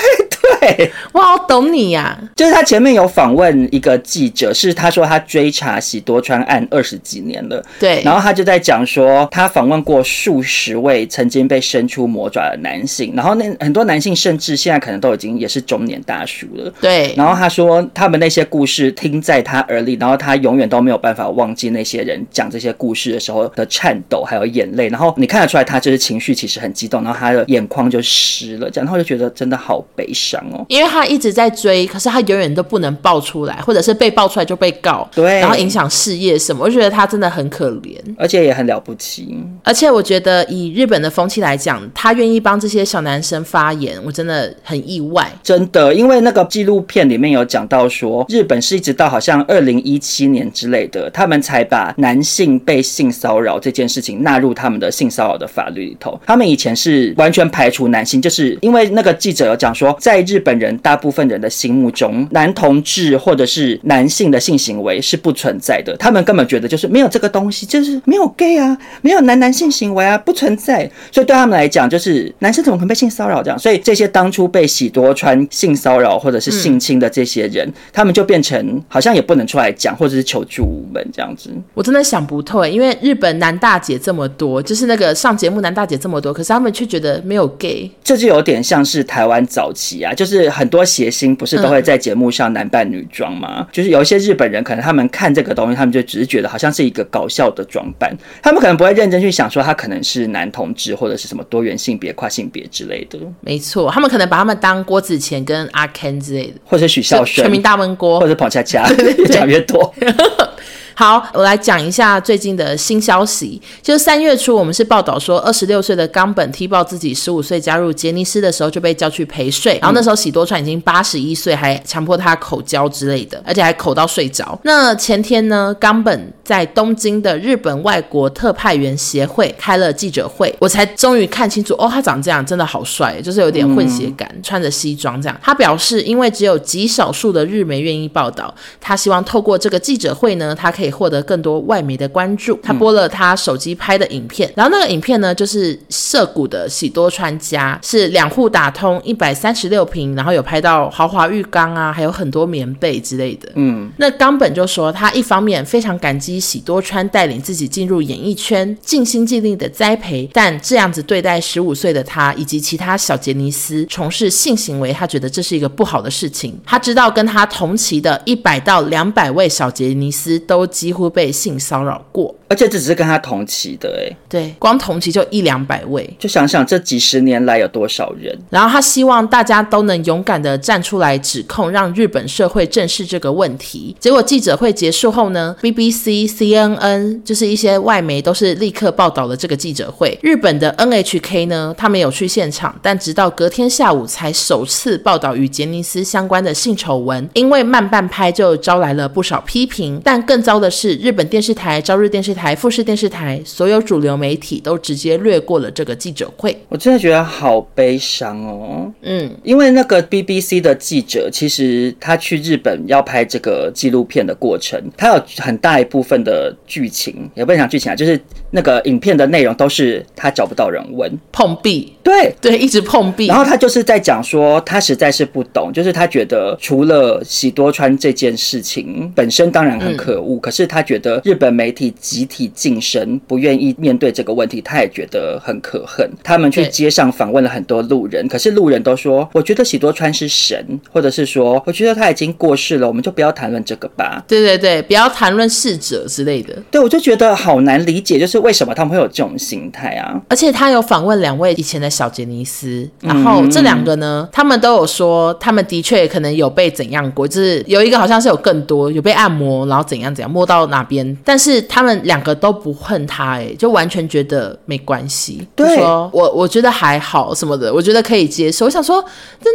对，我好懂你呀、啊。就是他前面有访问一个记者，是他说他追查喜多川案二十几年了。对，然后他就在讲说，他访问过数十位曾经被伸出魔爪的男性，然后那很多男性甚至现在可能都已经也是中年大叔了。对，然后他说他们那些故事听在他耳里，然后他永远都没有办法忘记那些人讲这些故事的时候的颤抖还有眼泪，然后你看得出来他就是情绪其实很激动，然后他的眼眶就湿了，这样，然后就觉得真的好悲伤哦。因为他一直在追，可是他永远都不能爆出来，或者是被爆出来就被告，对，然后影响事业什么。我觉得他真的很可怜，而且也很了不起。而且我觉得以日本的风气来讲，他愿意帮这些小男生发言，我真的很意外。真的，因为那个纪录片里面有讲到说，日本是一直到好像二零一七年之类的，他们才把男性被性骚扰这件事情纳入他们的性骚扰的法律里头。他们以前是完全排除男性，就是因为那个记者有讲说，在日本人大部分人的心目中，男同志或者是男性的性行为是不存在的。他们根本觉得就是没有这个东西，就是没有 gay 啊，没有男男性行为啊，不存在。所以对他们来讲，就是男生怎么可能被性骚扰这样？所以这些当初被喜多川性骚扰或者是性侵的这些人，嗯、他们就变成好像也不能出来讲，或者是求助无门这样子。我真的想不透，因为日本男大姐这么多，就是那个上节目男大姐这么多，可是他们却觉得没有 gay，这就有点像是台湾早期啊，就是很多谐星不是都会在节目上男扮女装吗？嗯、就是有一些日本人可能他们看这个东西，他们就只是觉得好像是一个搞笑的装扮，他们可能不会认真去想说他可能是男同志或者是什么多元性别、跨性别之类的。没错，他们可能把他们当郭子乾跟阿 Ken 之类的，或者许孝顺、全民大闷锅，或者跑恰恰，越讲越多。好，我来讲一下最近的新消息。就是三月初，我们是报道说，二十六岁的冈本踢爆自己十五岁加入杰尼斯的时候就被叫去陪睡，然后那时候喜多川已经八十一岁，还强迫他口交之类的，而且还口到睡着。那前天呢，冈本在东京的日本外国特派员协会开了记者会，我才终于看清楚，哦，他长这样真的好帅，就是有点混血感，嗯、穿着西装这样。他表示，因为只有极少数的日媒愿意报道，他希望透过这个记者会呢，他可以。可以获得更多外媒的关注。他播了他手机拍的影片，然后那个影片呢，就是涉谷的喜多川家是两户打通一百三十六平，然后有拍到豪华浴缸啊，还有很多棉被之类的。嗯，那冈本就说他一方面非常感激喜多川带领自己进入演艺圈，尽心尽力的栽培，但这样子对待十五岁的他以及其他小杰尼斯从事性行为，他觉得这是一个不好的事情。他知道跟他同期的一百到两百位小杰尼斯都几乎被性骚扰过。而且这只是跟他同期的哎，对，光同期就一两百位，就想想这几十年来有多少人。然后他希望大家都能勇敢的站出来指控，让日本社会正视这个问题。结果记者会结束后呢，BBC、CNN 就是一些外媒都是立刻报道了这个记者会。日本的 NHK 呢，他没有去现场，但直到隔天下午才首次报道与杰尼斯相关的性丑闻，因为慢半拍就招来了不少批评。但更糟的是，日本电视台朝日电视台。台富士电视台所有主流媒体都直接略过了这个记者会，我真的觉得好悲伤哦。嗯，因为那个 BBC 的记者，其实他去日本要拍这个纪录片的过程，他有很大一部分的剧情，也不能讲剧情啊，就是那个影片的内容都是他找不到人问碰壁，对对，一直碰壁。然后他就是在讲说，他实在是不懂，就是他觉得除了喜多川这件事情本身当然很可恶，嗯，可是他觉得日本媒体集体。体晋升，不愿意面对这个问题，他也觉得很可恨。他们去街上访问了很多路人，可是路人都说：“我觉得喜多川是神，或者是说，我觉得他已经过世了，我们就不要谈论这个吧。”对对对，不要谈论逝者之类的。对，我就觉得好难理解，就是为什么他们会有这种心态啊？而且他有访问两位以前的小杰尼斯，然后这两个呢，他们都有说，他们的确可能有被怎样过，就是有一个好像是有更多有被按摩，然后怎样怎样摸到哪边，但是他们两。个都不恨他，哎，就完全觉得没关系。对，说我我觉得还好什么的，我觉得可以接受。我想说，但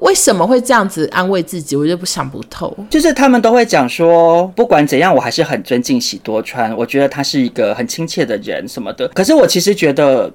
为什么会这样子安慰自己？我就不想不透。就是他们都会讲说，不管怎样，我还是很尊敬喜多川，我觉得他是一个很亲切的人什么的。可是我其实觉得。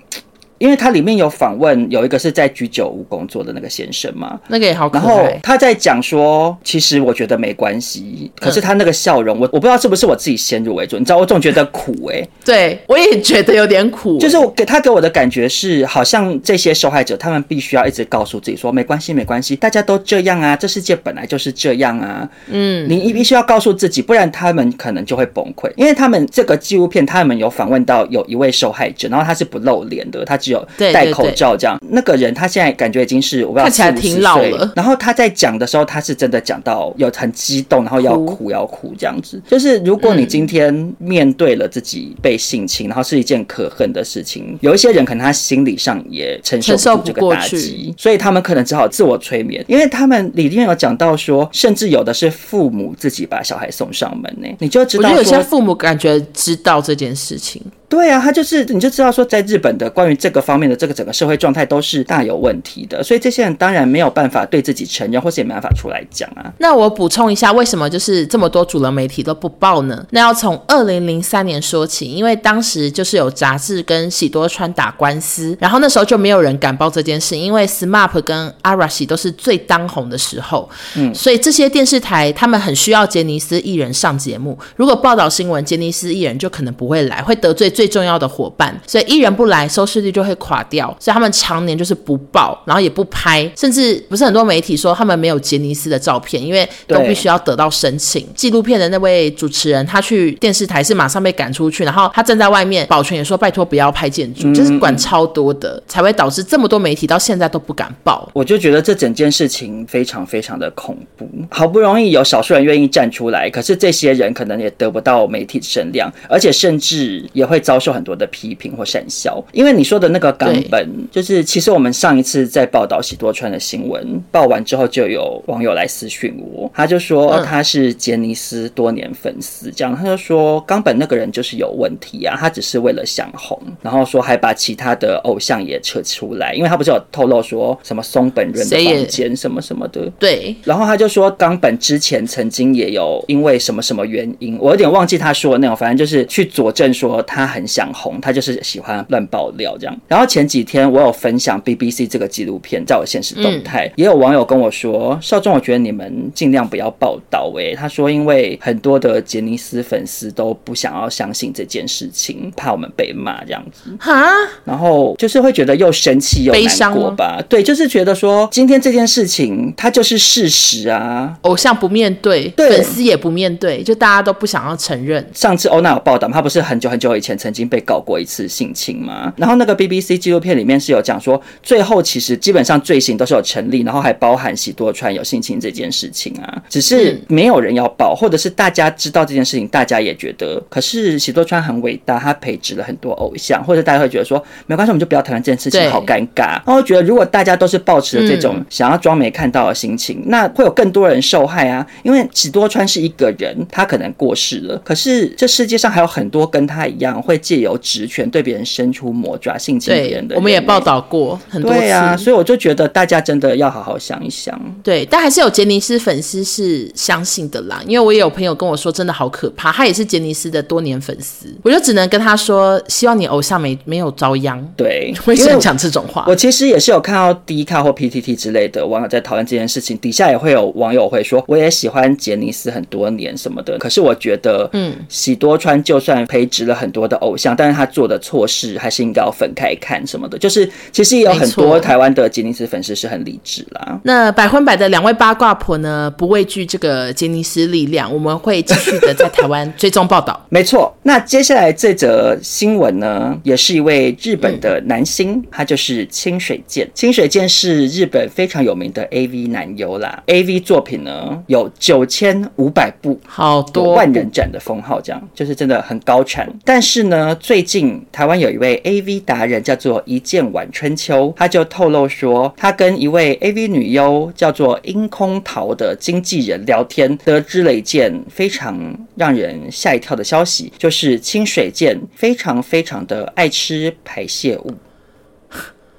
因为他里面有访问，有一个是在居酒屋工作的那个先生嘛，那个也好可爱。然后他在讲说，其实我觉得没关系，可是他那个笑容，我我不知道是不是我自己先入为主，你知道，我总觉得苦哎、欸。对，我也觉得有点苦、欸，就是我给他给我的感觉是，好像这些受害者他们必须要一直告诉自己说，没关系，没关系，大家都这样啊，这世界本来就是这样啊。嗯，你必须要告诉自己，不然他们可能就会崩溃。因为他们这个纪录片，他们有访问到有一位受害者，然后他是不露脸的，他只有戴口罩这样。那个人他现在感觉已经是我不知道四五十岁，然后他在讲的时候，他是真的讲到有很激动，然后要哭要哭这样子。就是如果你今天面对了自己被性侵，然后是一件可恨的事情，有一些人可能他心理上也承受不住这个打击，所以他们可能只好自我催眠。因为他们里面有讲到说，甚至有的是父母自己把小孩送上门呢，你就知道说，有些父母感觉知道这件事情。对啊，他就是，你就知道说，在日本的关于这个方面的这个整个社会状态都是大有问题的，所以这些人当然没有办法对自己承认，或是也没办法出来讲啊。那我补充一下，为什么就是这么多主流媒体都不报呢？那要从二零零三年说起，因为当时就是有杂志跟喜多川打官司，然后那时候就没有人敢报这件事，因为 SMAP 跟 Arashi 都是最当红的时候，嗯，所以这些电视台他们很需要杰尼斯艺人上节目，如果报道新闻，杰尼斯艺人就可能不会来，会得罪。最重要的伙伴，所以艺人不来，收视率就会垮掉。所以他们常年就是不报，然后也不拍，甚至不是很多媒体说他们没有杰尼斯的照片，因为都必须要得到申请。纪录片的那位主持人，他去电视台是马上被赶出去，然后他站在外面，保全也说拜托不要拍建筑，就是管超多的，才会导致这么多媒体到现在都不敢报。我就觉得这整件事情非常非常的恐怖。好不容易有少数人愿意站出来，可是这些人可能也得不到媒体声量，而且甚至也会。遭受很多的批评或讪笑，因为你说的那个冈本，就是其实我们上一次在报道喜多川的新闻报完之后，就有网友来私讯我，他就说他是杰尼斯多年粉丝，这样他就说冈本那个人就是有问题啊，他只是为了想红，然后说还把其他的偶像也扯出来，因为他不是有透露说什么松本润的房间什么什么的，对，然后他就说冈本之前曾经也有因为什么什么原因，我有点忘记他说的那种，反正就是去佐证说他。很想红，他就是喜欢乱爆料这样。然后前几天我有分享 BBC 这个纪录片，在我现实动态，嗯、也有网友跟我说，少壮，我觉得你们尽量不要报道。哎，他说因为很多的杰尼斯粉丝都不想要相信这件事情，怕我们被骂这样子。哈，然后就是会觉得又生气又难过吧？对，就是觉得说今天这件事情它就是事实啊，偶像不面对，对粉丝也不面对，就大家都不想要承认。上次欧娜有报道，他不是很久很久以前曾经被告过一次性侵吗？然后那个 BBC 纪录片里面是有讲说，最后其实基本上罪行都是有成立，然后还包含喜多川有性侵这件事情啊，只是没有人要报，或者是大家知道这件事情，大家也觉得，可是喜多川很伟大，他培植了很多偶像，或者大家会觉得说，没关系，我们就不要谈论这件事情，好尴尬。然后觉得如果大家都是抱持着这种想要装没看到的心情，那会有更多人受害啊，因为喜多川是一个人，他可能过世了，可是这世界上还有很多跟他一样会借由职权对别人伸出魔爪、性侵别人的。我们也报道过很多次。对啊，所以我就觉得大家真的要好好想一想。对，但还是有杰尼斯粉丝是相信的啦，因为我也有朋友跟我说，真的好可怕。他也是杰尼斯的多年粉丝，我就只能跟他说，希望你偶像没没有遭殃。对，为什么讲这种话？我其实也是有看到 D 卡或 PTT 之类的网友在讨论这件事情，底下也会有网友会说，我也喜欢杰尼斯很多年什么的，可是我觉得，嗯，喜多川就算培植了很多的偶像，但是他做的错事还是应该要分开看什么的。就是其实也有很多台湾的杰尼斯粉丝是很理智啦。那百分百的两位八卦婆呢，不畏惧这个杰尼斯力量，我们会继续的在台湾追踪报道。没错，那接下来这则新闻呢，也是一位日本的男星，嗯、他就是清水健。清水健是日本非常有名的 AV 男优啦，AV 作品呢有九千五百部，好多万人斩的封号，这样就是真的很高产。但是呢，最近台湾有一位 AV 达人叫做一剑晚春秋，他就透露说，他跟一位 AV 女优叫做樱空桃的经纪人聊天，得知了一件非常让人吓一跳的消息，就是清水健非常非常的爱吃排泄物。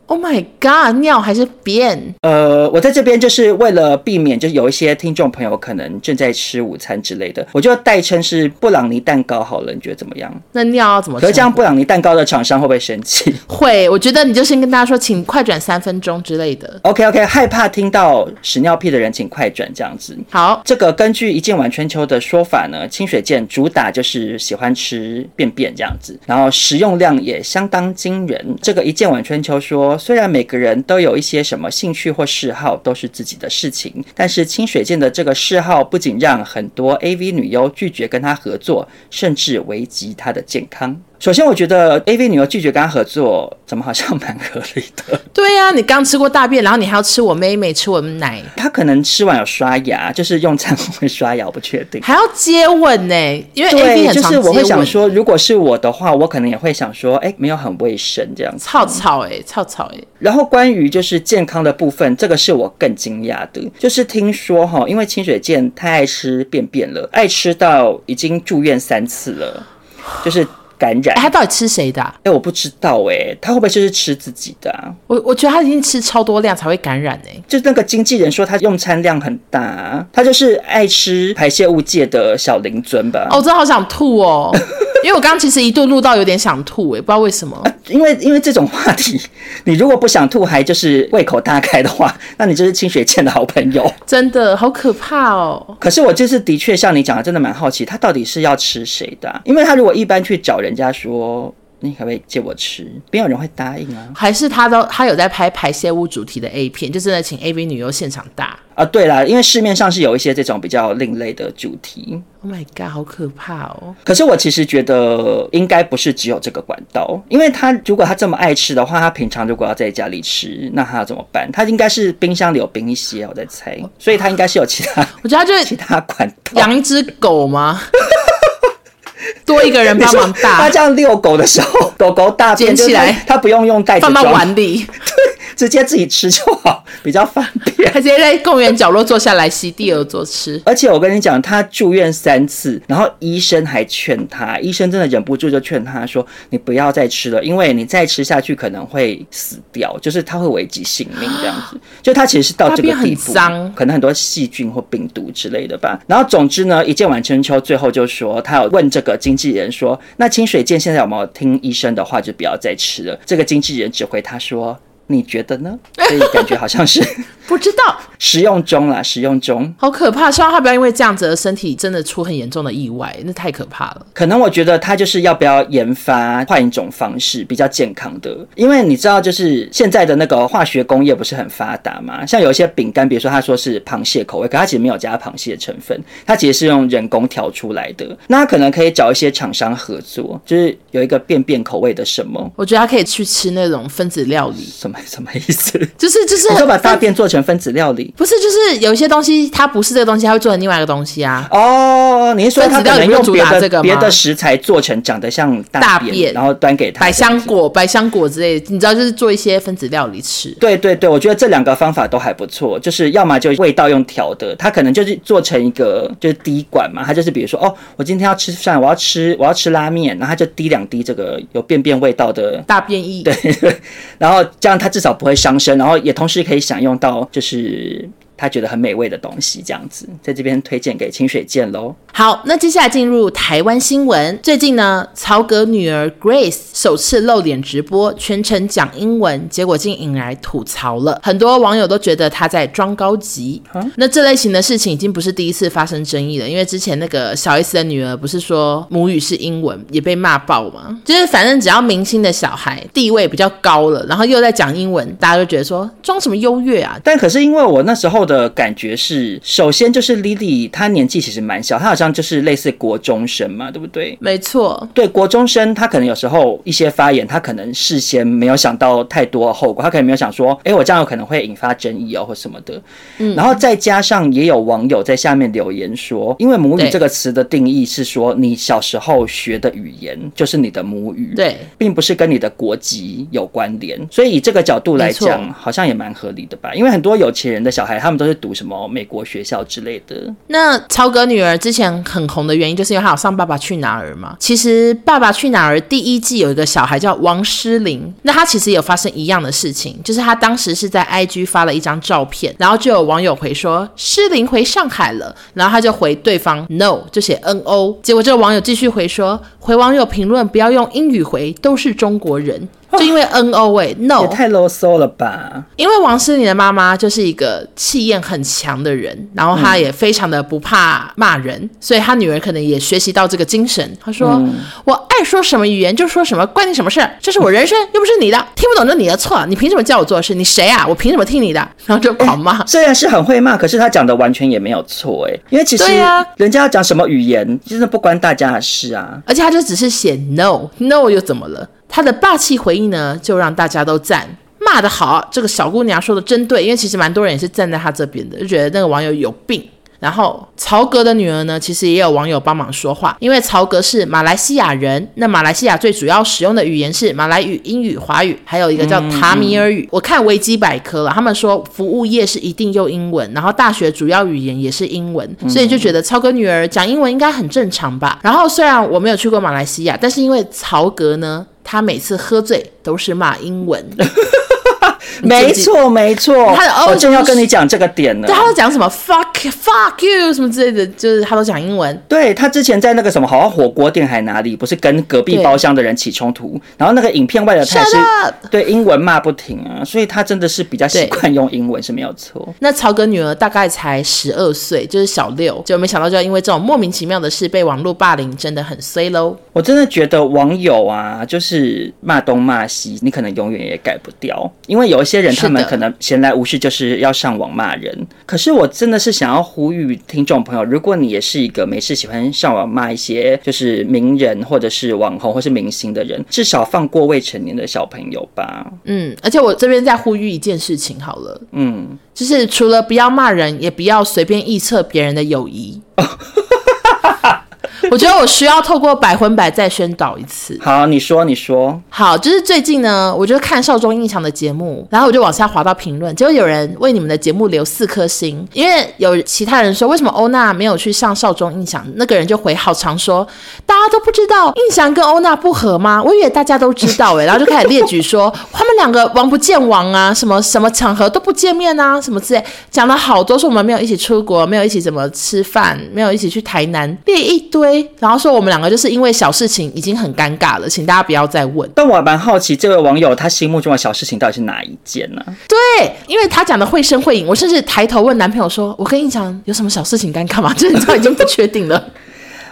Oh my god！尿还是便？呃，我在这边就是为了避免，就是有一些听众朋友可能正在吃午餐之类的，我就代称是布朗尼蛋糕好了。你觉得怎么样？那尿要怎么？可是这样布朗尼蛋糕的厂商会不会生气？会，我觉得你就先跟大家说，请快转三分钟之类的。OK OK，害怕听到屎尿屁的人请快转这样子。好，这个根据一见晚春秋的说法呢，清水健主打就是喜欢吃便便这样子，然后食用量也相当惊人。这个一见晚春秋说。虽然每个人都有一些什么兴趣或嗜好，都是自己的事情，但是清水健的这个嗜好不仅让很多 AV 女优拒绝跟他合作，甚至危及他的健康。首先，我觉得 AV 女优拒绝跟他合作，怎么好像蛮合理的？对呀、啊，你刚吃过大便，然后你还要吃我妹妹，吃我们奶。他可能吃完有刷牙，就是用餐会刷牙，我不确定。还要接吻呢？因为 AV 很常。就是我会想说，如果是我的话，我可能也会想说，哎，没有很卫生这样子。草草哎，臭臭哎。然后关于就是健康的部分，这个是我更惊讶的，就是听说哈，因为清水健太爱吃便便了，爱吃到已经住院三次了，就是。感染、欸，他到底吃谁的、啊？哎、欸，我不知道哎、欸，他会不会就是吃自己的、啊？我我觉得他已经吃超多量才会感染哎、欸。就那个经纪人说他用餐量很大、啊，他就是爱吃排泄物界的小林尊吧？哦，我真的好想吐哦，因为我刚刚其实一度录到有点想吐哎、欸，不知道为什么。啊、因为因为这种话题，你如果不想吐还就是胃口大开的话，那你就是清水健的好朋友。真的好可怕哦。可是我这次的确像你讲的，真的蛮好奇他到底是要吃谁的、啊？因为他如果一般去找人。人家说，你可不可以借我吃？没有人会答应啊。还是他都他有在拍排泄物主题的 A 片，就真的请 AV 女优现场打啊？对啦，因为市面上是有一些这种比较另类的主题。Oh my god，好可怕哦！可是我其实觉得应该不是只有这个管道，因为他如果他这么爱吃的话，他平常如果要在家里吃，那他要怎么办？他应该是冰箱里有冰一些，我在猜，所以他应该是有其他。我觉得他就是 其他管道，养一只狗吗？多一个人帮忙大，他这样遛狗的时候，狗狗大便捡起来，他不用用袋子装，放到碗里。对，直接自己吃就好，比较方便。他直接在公园角落坐下来席地而坐吃。而且我跟你讲，他住院三次，然后医生还劝他，医生真的忍不住就劝他说：“你不要再吃了，因为你再吃下去可能会死掉，就是他会危及性命这样子。”就他其实是到这个地步，可能很多细菌或病毒之类的吧。然后总之呢，一见晚春秋最后就说，他有问这个经纪人说：“那清水健现在有没有听医生的话，就不要再吃了？”这个经纪人指挥他说。你觉得呢？所以感觉好像是 不知道使用中啦，使用中，好可怕！希望他不要因为这样子的身体真的出很严重的意外，那太可怕了。可能我觉得他就是要不要研发换一种方式比较健康的，因为你知道，就是现在的那个化学工业不是很发达嘛？像有一些饼干，比如说他说是螃蟹口味，可他其实没有加螃蟹的成分，他其实是用人工调出来的。那他可能可以找一些厂商合作，就是有一个便便口味的什么？我觉得他可以去吃那种分子料理，什么？什么意思？就 是就是，你说把大便做成分子料理？不是，就是有一些东西它不是这个东西，它会做成另外一个东西啊。哦，你是说它可能用别的这个别的食材做成长得像大便，大便然后端给他？百香果、百香果之类的，你知道，就是做一些分子料理吃。对对对，我觉得这两个方法都还不错。就是要么就味道用调的，它可能就是做成一个就是滴管嘛，它就是比如说哦，我今天要吃饭，我要吃我要吃拉面，然后它就滴两滴这个有便便味道的大便液。对，然后这样它至少不会伤身，然后也同时可以享用到就是。他觉得很美味的东西，这样子在这边推荐给清水健喽。好，那接下来进入台湾新闻。最近呢，曹格女儿 Grace 首次露脸直播，全程讲英文，结果竟引来吐槽了。很多网友都觉得她在装高级。嗯、那这类型的事情已经不是第一次发生争议了，因为之前那个小 S 的女儿不是说母语是英文，也被骂爆吗？就是反正只要明星的小孩地位比较高了，然后又在讲英文，大家都觉得说装什么优越啊？但可是因为我那时候。的感觉是，首先就是 Lily，她年纪其实蛮小，她好像就是类似国中生嘛，对不对？没错，对国中生，她可能有时候一些发言，她可能事先没有想到太多后果，她可能没有想说，哎，我这样有可能会引发争议哦，或什么的。嗯，然后再加上也有网友在下面留言说，因为母语这个词的定义是说，你小时候学的语言就是你的母语，对，并不是跟你的国籍有关联，所以以这个角度来讲，好像也蛮合理的吧？因为很多有钱人的小孩，他们。都是读什么美国学校之类的。那曹格女儿之前很红的原因，就是因为她有上《爸爸去哪儿》嘛。其实《爸爸去哪儿》第一季有一个小孩叫王诗龄，那她其实有发生一样的事情，就是她当时是在 IG 发了一张照片，然后就有网友回说诗龄回上海了，然后她就回对方 No，就写 NO，结果这个网友继续回说，回网友评论不要用英语回，都是中国人。就因为 N O 哎，No 也太啰嗦了吧！因为王诗龄的妈妈就是一个气焰很强的人，然后她也非常的不怕骂人，嗯、所以她女儿可能也学习到这个精神。她说：“嗯、我爱说什么语言就说什么，关你什么事？这是我人生，又不是你的，听不懂就你的错，你凭什么叫我做事？你谁啊？我凭什么听你的？” 然后就狂骂。虽然是很会骂，可是她讲的完全也没有错哎，因为其实对啊，人家要讲什么语言，真的不关大家的事啊。而且她就只是写 No No 又怎么了？他的霸气回应呢，就让大家都赞，骂得好。这个小姑娘说的真对，因为其实蛮多人也是站在她这边的，就觉得那个网友有病。然后曹格的女儿呢，其实也有网友帮忙说话，因为曹格是马来西亚人，那马来西亚最主要使用的语言是马来语、英语、华语，还有一个叫塔米尔语。嗯嗯、我看维基百科了，他们说服务业是一定用英文，然后大学主要语言也是英文，所以就觉得曹格女儿讲英文应该很正常吧。然后虽然我没有去过马来西亚，但是因为曹格呢，他每次喝醉都是骂英文。没错，没错，他我正要跟你讲这个点呢。对，他都讲什么 fuck fuck you 什么之类的，就是他都讲英文。对，他之前在那个什么，好像火锅店还哪里，不是跟隔壁包厢的人起冲突，然后那个影片外的他是对英文骂不停啊，所以他真的是比较习惯用英文是没有错。那曹格女儿大概才十二岁，就是小六，就没想到就要因为这种莫名其妙的事被网络霸凌，真的很衰喽。我真的觉得网友啊，就是骂东骂西，你可能永远也改不掉，因为有。些人他们可能闲来无事就是要上网骂人，可是我真的是想要呼吁听众朋友，如果你也是一个没事喜欢上网骂一些就是名人或者是网红或是明星的人，至少放过未成年的小朋友吧。嗯，而且我这边再呼吁一件事情好了，嗯，就是除了不要骂人，也不要随便臆测别人的友谊。我觉得我需要透过百分百再宣导一次。好，你说，你说。好，就是最近呢，我就看少中印象的节目，然后我就往下滑到评论，结果有人为你们的节目留四颗星，因为有其他人说为什么欧娜没有去上少中印象，那个人就回好长说，大家都不知道印象跟欧娜不合吗？我以为大家都知道哎、欸，然后就开始列举说他们两个王不见王啊，什么什么场合都不见面啊，什么之类，讲了好多，说我们没有一起出国，没有一起怎么吃饭，没有一起去台南，列一堆，然后说我们两个就是因为小事情已经很尴尬了，请大家不要再问。但我还蛮好奇，这位网友他心目中的小事情到底是哪一件呢、啊？对，因为他讲的绘声绘影，我甚至抬头问男朋友说：“我跟你讲，有什么小事情尴尬吗？”就是你知道已经不确定了。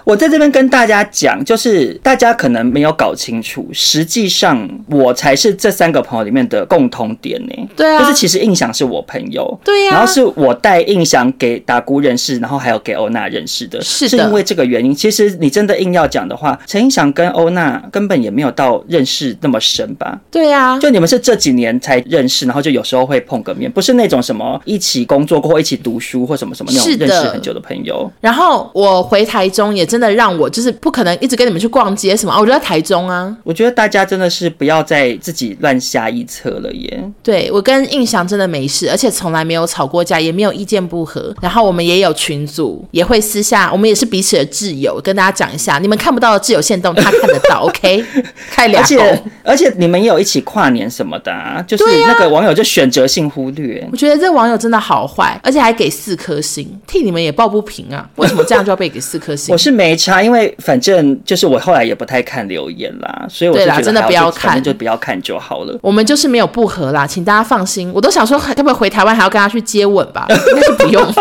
我在这边跟大家讲，就是大家可能没有搞清楚，实际上我才是这三个朋友里面的共同点呢。对啊，就是其实印象是我朋友，对呀、啊，然后是我带印象给达姑认识，然后还有给欧娜认识的，是因为这个原因。其实你真的硬要讲的话，陈印象跟欧娜根本也没有到认识那么深吧？对呀、啊，就你们是这几年才认识，然后就有时候会碰个面，不是那种什么一起工作过或一起读书或什么什么那种认识很久的朋友。然后我回台中也真的让我就是。不可能一直跟你们去逛街什么啊？我就在台中啊。我觉得大家真的是不要再自己乱瞎臆测了耶。对，我跟印象真的没事，而且从来没有吵过架，也没有意见不合。然后我们也有群组，也会私下，我们也是彼此的挚友。跟大家讲一下，你们看不到的挚友线动，他看得到。OK，开两。而且而且你们也有一起跨年什么的啊？就是那个网友就选择性忽略。啊、我觉得这网友真的好坏，而且还给四颗星，替你们也抱不平啊！为什么这样就要被给四颗星？我是没差，因为。反正就是我后来也不太看留言啦，所以我觉得真的不要看，就不要看就好了。我们就是没有不合啦，请大家放心。我都想说，要不要回台湾还要跟他去接吻吧？应该是不用。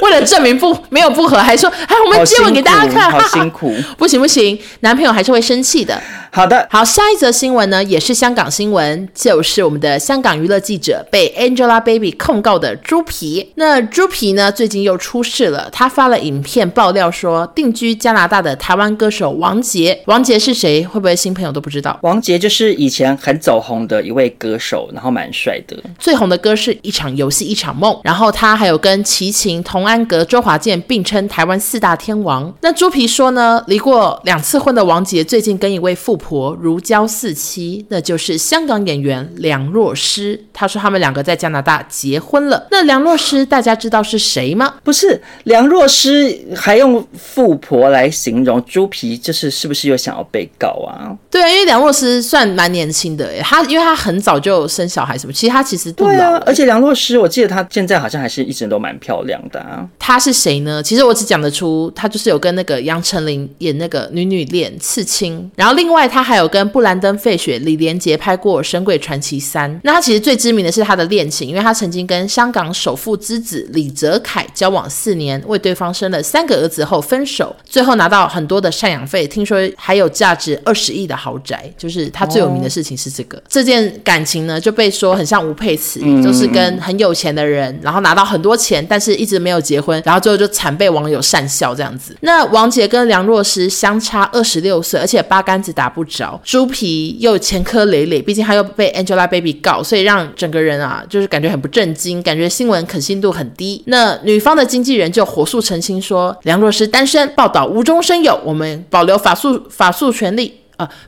为了证明不没有不合，还说哎，我们接吻给大家看，好辛苦。不行不行，男朋友还是会生气的。好的，好，下一则新闻呢，也是香港新闻，就是我们的香港娱乐记者被 Angelababy 控告的猪皮。那猪皮呢，最近又出事了，他发了影片爆料说，定居加拿大的台湾歌手王杰，王杰是谁？会不会新朋友都不知道？王杰就是以前很走红的一位歌手，然后蛮帅的。最红的歌是一场游戏一场梦，然后他还有跟齐秦、童安格、周华健并称台湾四大天王。那猪皮说呢，离过两次婚的王杰，最近跟一位富婆如胶似漆，那就是香港演员梁若诗。他说他们两个在加拿大结婚了。那梁若诗大家知道是谁吗？不是梁若诗，还用富婆来形容猪皮，就是是不是又想要被告啊？对啊，因为梁洛施算蛮年轻的，他因为他很早就生小孩什么，其实他其实不老。对啊，而且梁洛施，我记得她现在好像还是一直都蛮漂亮的啊。他是谁呢？其实我只讲得出，她就是有跟那个杨丞琳演那个《女女恋》刺青，然后另外她还有。跟布兰登·费雪、李连杰拍过《神鬼传奇三》，那她其实最知名的是她的恋情，因为她曾经跟香港首富之子李泽楷交往四年，为对方生了三个儿子后分手，最后拿到很多的赡养费，听说还有价值二十亿的豪宅。就是他最有名的事情是这个，哦、这件感情呢就被说很像吴佩慈，嗯、就是跟很有钱的人，然后拿到很多钱，但是一直没有结婚，然后最后就惨被网友讪笑这样子。那王杰跟梁若诗相差二十六岁，而且八竿子打不着。猪皮又前科累累，毕竟他又被 Angelababy 告，所以让整个人啊，就是感觉很不正经，感觉新闻可信度很低。那女方的经纪人就火速澄清说，梁若诗单身，报道无中生有，我们保留法诉法诉权利。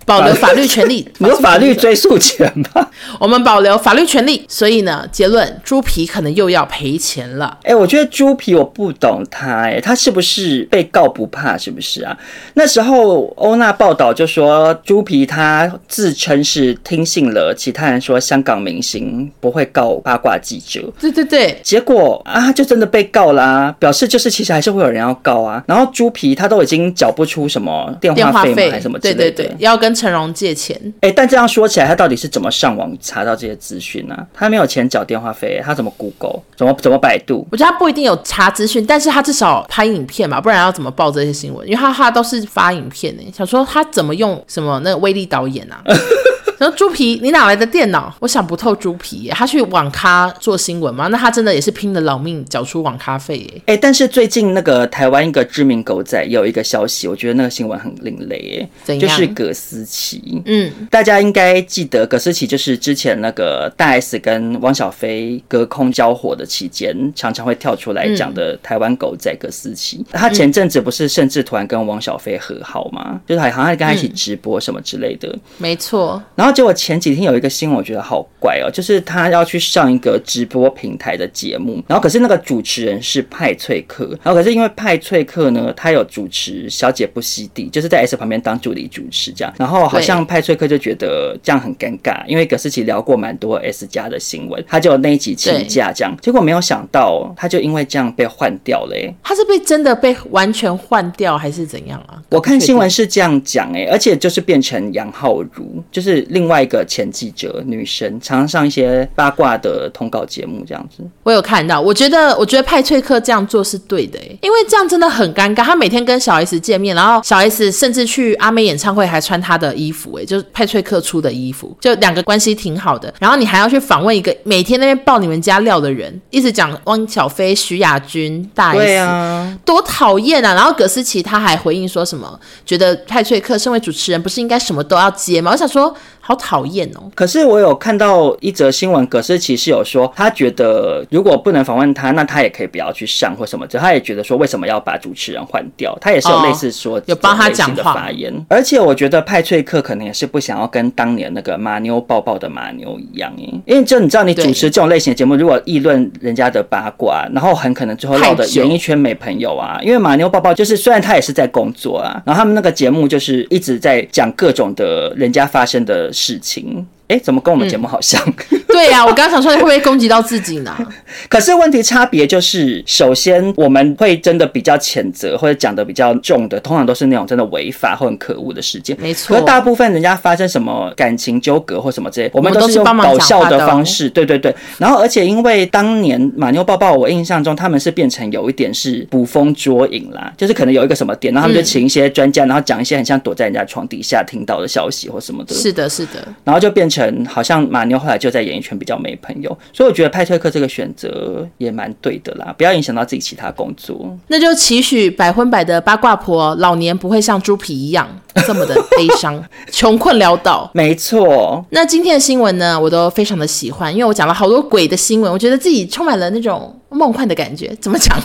保留法律权利，没有法律追诉权吧？我们保留法律权利，所以呢，结论猪皮可能又要赔钱了。哎、欸，我觉得猪皮我不懂他、欸，哎，他是不是被告不怕？是不是啊？那时候欧娜报道就说猪皮他自称是听信了其他人说香港明星不会告八卦记者，对对对，结果啊，就真的被告啦、啊，表示就是其实还是会有人要告啊。然后猪皮他都已经缴不出什么电话费还是什么之类的。对对对。要跟陈荣借钱，哎、欸，但这样说起来，他到底是怎么上网查到这些资讯呢？他没有钱缴电话费，他怎么 Google？怎么怎么百度？我觉得他不一定有查资讯，但是他至少拍影片嘛，不然要怎么报这些新闻？因为他他都是发影片呢，想说他怎么用什么那个威力导演啊？然后猪皮，你哪来的电脑？我想不透猪皮，他去网咖做新闻吗？那他真的也是拼了老命缴出网咖费耶。哎、欸，但是最近那个台湾一个知名狗仔有一个消息，我觉得那个新闻很另类，哎？就是葛思琪。嗯，大家应该记得葛思琪就是之前那个大 S 跟汪小菲隔空交火的期间，常常会跳出来讲的台湾狗仔葛思琪。他前阵子不是甚至突然跟汪小菲和好吗？就是好像还跟他一起直播什么之类的。没错。然后结果前几天有一个新闻，我觉得好怪哦，就是他要去上一个直播平台的节目，然后可是那个主持人是派翠克，然后可是因为派翠克呢，他有主持《小姐不吸地》，就是在 S 旁边当助理主持这样，然后好像派翠克就觉得这样很尴尬，因为葛思琪聊过蛮多 S 家的新闻，他就那一集请假这样，结果没有想到他就因为这样被换掉了。他是被真的被完全换掉还是怎样啊？我看新闻是这样讲哎，而且就是变成杨浩如，就是另外一个前记者女生，常常上一些八卦的通告节目这样子。我有看到，我觉得我觉得派翠克这样做是对的，因为这样真的很尴尬。他每天跟小 S 见面，然后小 S 甚至去阿妹演唱会还穿他的衣服哎，就是派翠克出的衣服，就两个关系挺好的。然后你还要去访问一个每天那边爆你们家料的人，一直讲汪小菲、徐亚军、大 S，对啊，多讨厌啊！然后葛思琪他还回应说什么，觉得派翠克身为主持人不是应该什么都要接吗？我想说。好讨厌哦！可是我有看到一则新闻，葛思琪是有说，他觉得如果不能访问他，那他也可以不要去上或什么。就他也觉得说，为什么要把主持人换掉？他也是有类似说、哦、有帮他讲的发言。而且我觉得派翠克可能也是不想要跟当年那个马妞抱抱的马妞一样，因为就你知道，你主持这种类型的节目，如果议论人家的八卦，然后很可能最后闹得演艺圈没朋友啊。因为马妞抱抱就是虽然他也是在工作啊，然后他们那个节目就是一直在讲各种的人家发生的事情。哎，怎么跟我们节目好像？嗯、对呀、啊，我刚刚想说会不会攻击到自己呢？可是问题差别就是，首先我们会真的比较谴责或者讲的比较重的，通常都是那种真的违法或很可恶的事件。没错。可大部分人家发生什么感情纠葛或什么之类，我们都是用搞笑的方式。对对对。然后而且因为当年马妞抱抱，我印象中他们是变成有一点是捕风捉影啦，就是可能有一个什么点，然后他们就请一些专家，然后讲一些很像躲在人家床底下听到的消息或什么的。是的，是的。然后就变成。好像马妞后来就在演艺圈比较没朋友，所以我觉得派翠克这个选择也蛮对的啦，不要影响到自己其他工作。那就期许百分百的八卦婆老年不会像猪皮一样这么的悲伤、穷困潦倒。没错。那今天的新闻呢，我都非常的喜欢，因为我讲了好多鬼的新闻，我觉得自己充满了那种梦幻的感觉。怎么讲？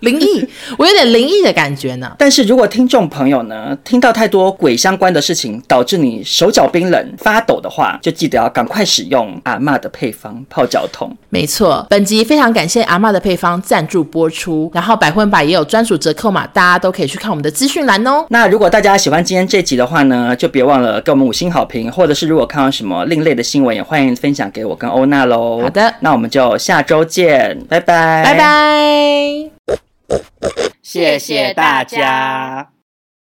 灵异，我有点灵异的感觉呢。但是如果听众朋友呢，听到太多鬼相关的事情，导致你手脚冰冷、发抖的话，就记得要赶快使用阿嬷的配方泡脚桶。没错，本集非常感谢阿嬷的配方赞助播出，然后百分百也有专属折扣码，大家都可以去看我们的资讯栏哦。那如果大家喜欢今天这集的话呢，就别忘了给我们五星好评，或者是如果看到什么另类的新闻，也欢迎分享给我跟欧娜喽。好的，那我们就下周见，拜拜，拜拜。谢谢大家。